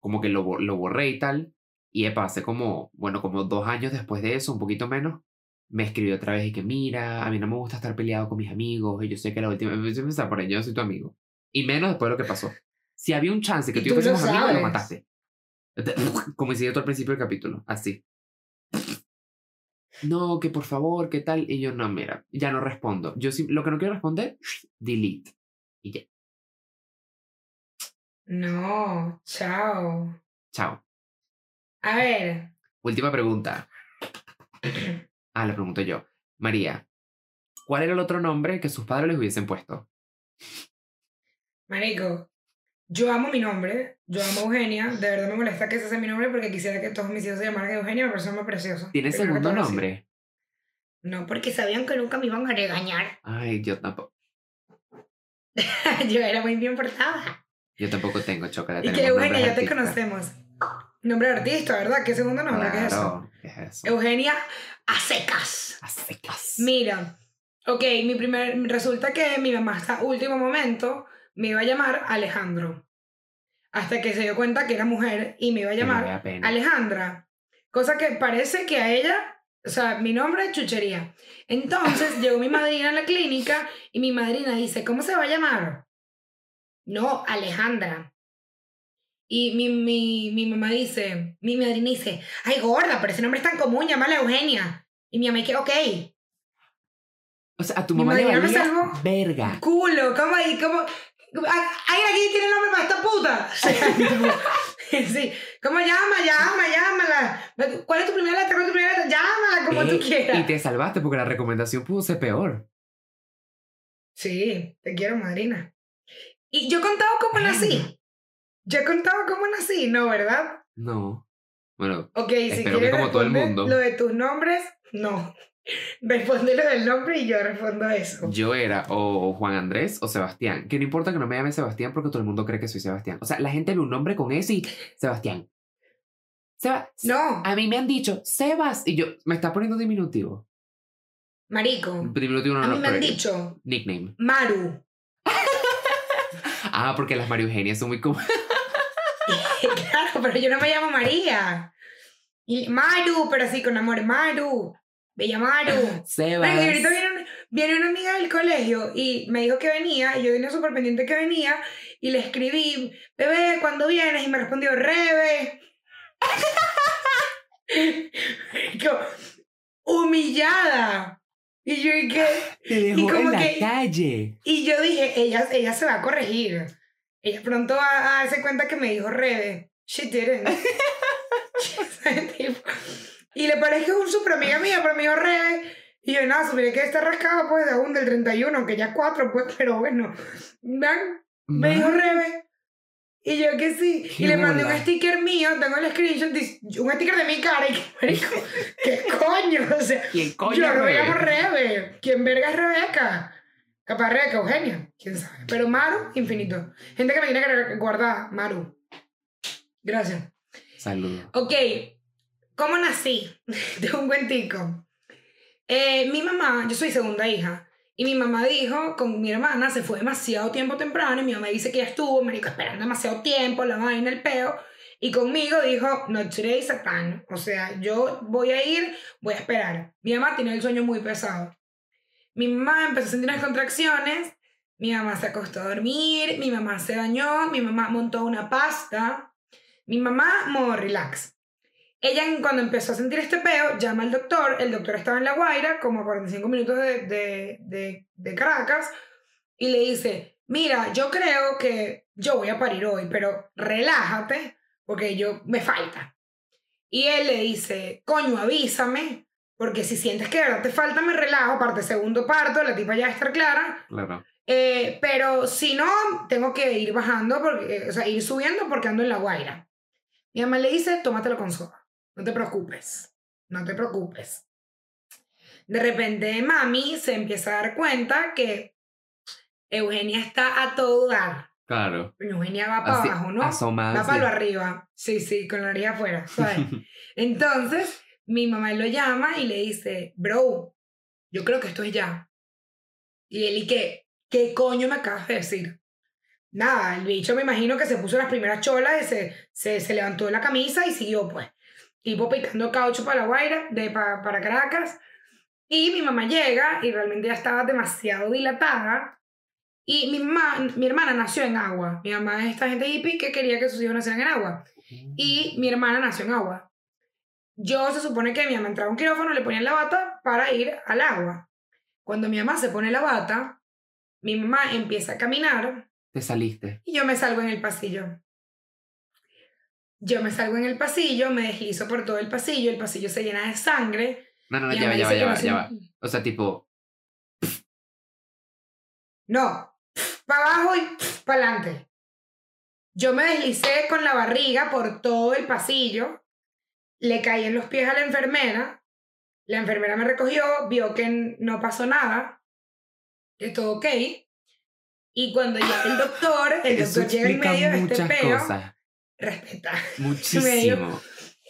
como que lo, lo borré y tal, y epa, hace como, bueno, como dos años después de eso, un poquito menos, me escribió otra vez y que mira, a mí no me gusta estar peleado con mis amigos y yo sé que la última vez yo pensaba por ahí, yo no soy tu amigo. Y menos después de lo que pasó. Si había un chance que Y tú y yo fuésemos amigos, lo mataste. Como hiciste tú al principio del capítulo, así. No, que por favor, ¿qué tal? Y yo, no, mira, ya no respondo. Yo lo que no quiero responder, delete. Y ya, No, chao. chao. A ver, Última pregunta. Ah, le pregunto yo. María, ¿cuál era el otro nombre que sus padres les hubiesen puesto? marico, yo amo mi nombre, yo amo Eugenia, de verdad me molesta que ese sea mi nombre porque quisiera que todos mis hijos se llamaran Eugenia, me parece muy precioso. ¿Tiene Primero que segundo nombre? No, porque sabían que nunca me iban a regañar. Ay, yo tampoco. yo era muy bien portada. Yo tampoco tengo chocolate. Y que Eugenia, ya te conocemos. Nombre de artista, ¿verdad? ¿Qué segundo nombre? ¿Qué es eso? Claro, ¿qué es eso? Eugenia a secas. A secas. Mira, ok, mi primer, resulta que mi mamá hasta último momento me iba a llamar Alejandro. Hasta que se dio cuenta que era mujer y me iba a llamar. Alejandra. Cosa que parece que a ella, o sea, mi nombre es chuchería. Entonces llegó mi madrina a la clínica y mi madrina dice, ¿cómo se va a llamar? No, Alejandra. Y mi, mi, mi mamá dice, mi madrina dice, ay gorda, pero ese nombre es tan común, llámala Eugenia. Y mi mamá dice, ok, O sea, a tu mamá le valía verga. culo, ¿cómo ahí? ¿Cómo? ¿Alguien aquí tiene nombre para esta puta? Tipo, sí, ¿cómo llama? Llama, llámala. ¿Cuál es tu primera letra? ¿Cuál es tu primera letra? Llámala como tú quieras. Y te salvaste porque la recomendación pudo ser peor. Sí, te quiero, madrina. Y yo he contado cómo nací. Yo he contado cómo nací, ¿no, verdad? No. Bueno, Ok, si Espero que quieres como todo el mundo. lo de tus nombres, no. Responde lo del nombre y yo respondo eso. yo era o Juan Andrés o Sebastián. Que no importa que no me llame Sebastián porque todo el mundo cree que soy Sebastián. O sea, la gente ve un nombre con ese y Sebastián. Seba No, A mí me han dicho Sebas y yo me está poniendo diminutivo. marico. Diminutivo no, A no, mí me han dicho Nickname. Maru. Ah, porque las Mario Eugenias son muy comunes. claro, pero yo no me llamo María. Y Maru, pero sí, con amor, Maru. Bella Maru. Sebas. Marico, y ahorita viene, un- viene una amiga del colegio y me dijo que venía, y yo tenía súper pendiente que venía, y le escribí, bebé, ¿cuándo vienes? Y me respondió, Rebe. Marico, humillada. Y yo, ¿y qué? Te dejó como en la que- calle. Y yo dije, ella, ella se va a corregir. Ella pronto va a darse cuenta que me dijo Rebe. She didn't. Tipo, y le parece que es un super amiga mía, pero me dijo Rebe. Y yo, nada, supiera que está rascado pues de aún del 31, que ya 4, pues, pero bueno. Vean, me dijo Rebe. Y yo que sí. Qué y le mandé bola. un sticker mío, tengo el screenshot, un sticker de mi cara. Y que, marico, ¿qué coño? O sea, ¿Quién coño yo Rebe? llamo Rebe. ¿Quién verga es Rebeca? Capaz Rebeca, Eugenia. ¿Quién sabe? Pero Maru, infinito. Gente que me tiene que guardar, Maru. Gracias. Saludos. Ok, ¿cómo nací? De un cuentico. Eh, mi mamá, yo soy segunda hija, y mi mamá dijo, con mi hermana, se fue demasiado tiempo temprano, y mi mamá dice que ya estuvo, marico, esperando demasiado tiempo, la vaina, el peo, y conmigo dijo, no today, Satán. O sea, yo voy a ir, voy a esperar. Mi mamá tiene el sueño muy pesado. Mi mamá empezó a sentir unas contracciones, mi mamá se acostó a dormir, mi mamá se bañó, mi mamá montó una pasta, mi mamá, modo relax. Ella cuando empezó a sentir este peo, llama al doctor, el doctor estaba en La Guaira, como a 45 minutos de, de, de, de Caracas, y le dice, mira, yo creo que yo voy a parir hoy, pero relájate, porque yo me falta. Y él le dice, coño, avísame, porque si sientes que de verdad te falta, me relajo, aparte segundo parto, la tipa ya va a estar clara, Claro. eh, pero si no, tengo que ir bajando, porque, eh, o sea, ir subiendo porque ando en la guaira. Mi mamá le dice, tómatelo con soda. No te preocupes. No te preocupes. De repente, mami se empieza a dar cuenta que Eugenia está a todo dar. Claro. Eugenia va para Así, abajo, ¿no? asomada. Va para lo arriba. Sí, sí, con la nariz afuera. ¿sabes? Entonces, mi mamá lo llama y le dice, bro, yo creo que esto es ya. Y él, ¿y qué? ¿Qué coño me acabas de decir? Nada, el bicho me imagino que se puso las primeras cholas y se, se, se levantó de la camisa y siguió, pues. Tipo picando caucho para la Guaira, de, pa- para Caracas. Y mi mamá llega y realmente ya estaba demasiado dilatada. Y mi, mamá, mi hermana nació en agua. Mi mamá es esta gente hippie que quería que sus hijos nacieran en agua y mi hermana nació en agua. Yo se supone que mi mamá entraba a un quirófano, le ponían la bata para ir al agua. Cuando mi mamá se pone la bata, mi mamá empieza a caminar Te saliste. y yo me salgo en el pasillo. Yo me salgo en el pasillo, me deslizo por todo el pasillo, el pasillo se llena de sangre. No, no, no, ya va, ya va, ya va, ya va. O sea, tipo, No, para abajo y para adelante. Yo me deslicé con la barriga por todo el pasillo, le caí en los pies a la enfermera, la enfermera me recogió, vio que no pasó nada, que todo ok, y cuando llega el doctor, el eso doctor llega en medio de este peo, cosas. Respeta, Muchísimo.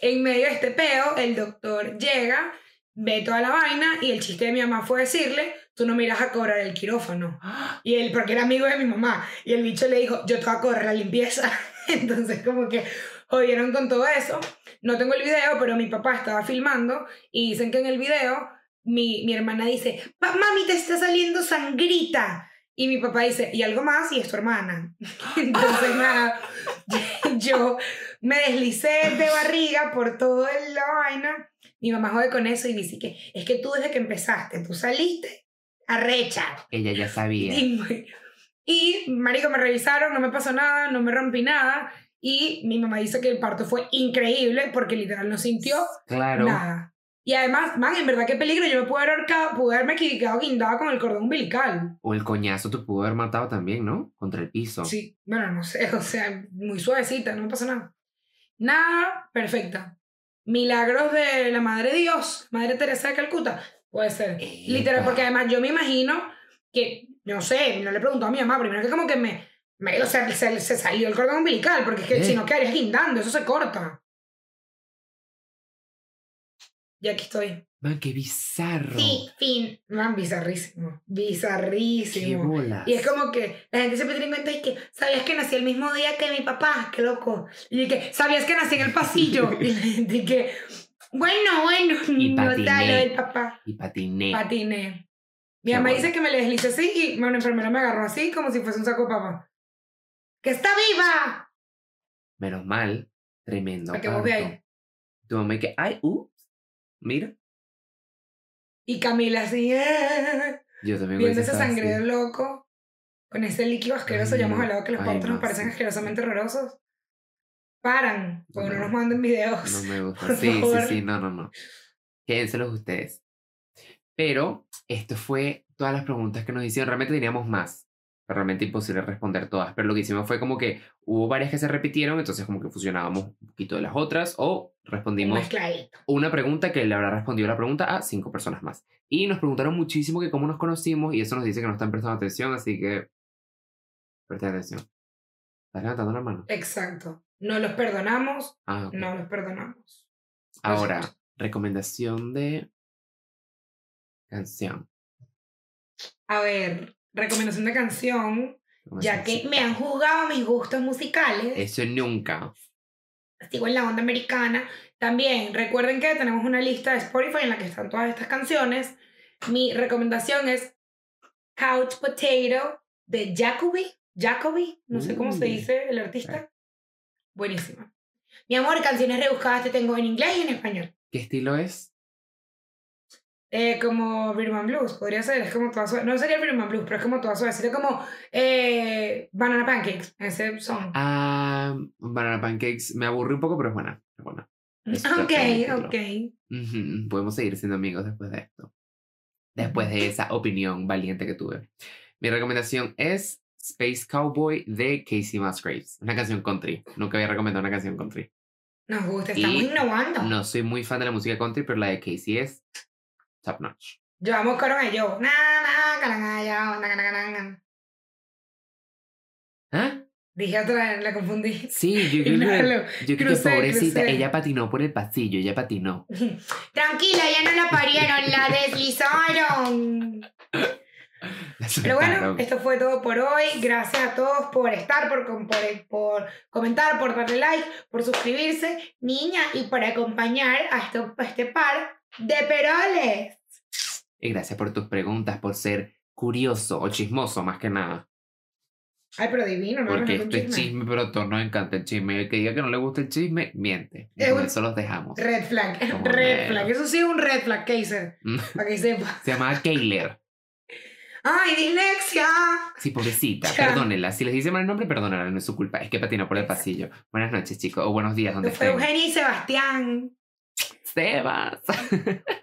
en medio de este peo, el doctor llega, ve toda la vaina, y el chiste de mi mamá fue decirle, tú no miras a cobrar el quirófano. Y él, porque era amigo de mi mamá, y el bicho le dijo, yo te voy a correr la limpieza. Entonces, como que jodieron con todo eso. No tengo el video, pero mi papá estaba filmando y dicen que en el video mi, mi hermana dice, "Pa- mami, te está saliendo sangrita. Y mi papá dice, y algo más, y es tu hermana. Entonces, nada, yo me deslicé de barriga por toda la vaina. Mi mamá jode con eso y dice que es que tú desde que empezaste, tú saliste arrecha. Ella ya sabía. Y, y, marico, me revisaron, no me pasó nada, no me rompí nada. Y mi mamá dice que el parto fue increíble porque literal no sintió Claro. nada. Y además, man, en verdad qué peligro. Yo me pude haber ahorcado, pude haberme quedado guindada con el cordón umbilical. O el coñazo te pudo haber matado también, ¿no? Contra el piso. Sí, bueno, no sé, o sea, muy suavecita, no me pasó nada. Nada, perfecta. Milagros de la Madre Dios, Madre Teresa de Calcuta, puede ser. Literal, Epa. porque además yo me imagino que, no sé, no le preguntó a mi mamá, primero que como que me, me- o sea, se, se salió el cordón umbilical, porque es que Eh. si no quedarías guindando, eso se corta. Y aquí estoy. Man, qué bizarro. Sí, fin. Man, bizarrísimo. Qué Bizarrísimo. bolas. Y es como que la gente siempre tiene en cuenta y que sabías que nací el mismo día que mi papá, qué loco. Y que sabías que nací en el pasillo. y la gente que, bueno, bueno, Y no patiné. lo del papá. Y patiné. Patiné. Mi Qué mamá dice que me le deslicé así y una enfermera me agarró así como si fuese un saco de papa. ¡Que está viva! Menos mal. Tremendo. Vos parto. veáis. Tu mamá y que, ay, uh, mira. Y Camila así, "Ah", Yo también viendo ese así. sangre loco, con ese líquido asqueroso. Ay, ya hemos hablado que los no, nos parecen sí. asquerosamente horrorosos. Paran, porque No. no nos manden videos. No me gusta. Sí, sí, sí, no, no, no. Quédenselos ustedes. Pero esto fue todas las preguntas que nos hicieron. Realmente teníamos más. Realmente imposible responder todas. Pero lo que hicimos fue como que hubo varias que se repitieron, entonces como que fusionábamos un poquito de las otras o respondimos una pregunta que le habrá respondido la pregunta a cinco personas más. Y nos preguntaron muchísimo que cómo nos conocimos y eso nos dice que no están prestando atención, así que presten atención. ¿Estás levantando la mano? Exacto. No los perdonamos, Ah, ok. no los perdonamos. Ahora, Perfecto. recomendación de canción. A ver, recomendación de canción, ya que me han juzgado mis gustos musicales, Eso nunca. sigo en la onda americana. También recuerden que tenemos una lista de Spotify en la que están todas estas canciones. Mi recomendación es Couch Potato de Jacoby. Jacoby, no sé cómo se dice el artista. Buenísima. Mi amor, canciones rebuscadas te tengo en inglés y en español. ¿Qué estilo es? Eh, como and Blues, podría ser, es como toda suave. No sería and Blues, pero es como toda suave. Sería como eh, Banana Pancakes, ese son. Ah, Banana Pancakes. Me aburrí un poco, pero es buena. Es buena. es ok, ok. Ujú, Podemos seguir siendo amigos después de esto. Después de esa opinión valiente que tuve. Mi recomendación es Space Cowboy de Casey Musgraves. Una canción country. Nunca había recomendado una canción country. Nos gusta, estamos Y innovando. No soy muy fan de la música country, pero la de Casey es top notch. Yo amo coro a yo. Na, na, caranga, yo, na, na, na, na, na. ¿Ah? Dije otra vez, la confundí. Sí, yo creo que, yo creo que crucé, pobrecita, crucé. ella patinó por el pasillo, ella patinó. Tranquila, ya no la parieron, la deslizaron. La Pero bueno, esto fue todo por hoy. Gracias a todos por estar, por, por, por comentar, por darle like, por suscribirse, niña, y por acompañar a, esto, a este par de peroles. Y gracias por tus preguntas, por ser curioso o chismoso más que nada. Ay, pero divino, ¿no? Porque esto es chisme, pero a todos nos encanta el chisme. El que diga que no le gusta el chisme, miente. Con un- eso los dejamos. Red flag, Como red flag. Eso sí es un red flag, Kaiser. Mm. Para que sepa. Se llamaba Kayler. ¡Ay, dislexia! Sí, pobrecita, Ya. perdónenla. Si les dice mal el nombre, perdónenla, no es su culpa. Es que patinó por el pasillo. Buenas noches, chicos. O buenos días, donde estén. Eugenia y Sebastián. Sebas.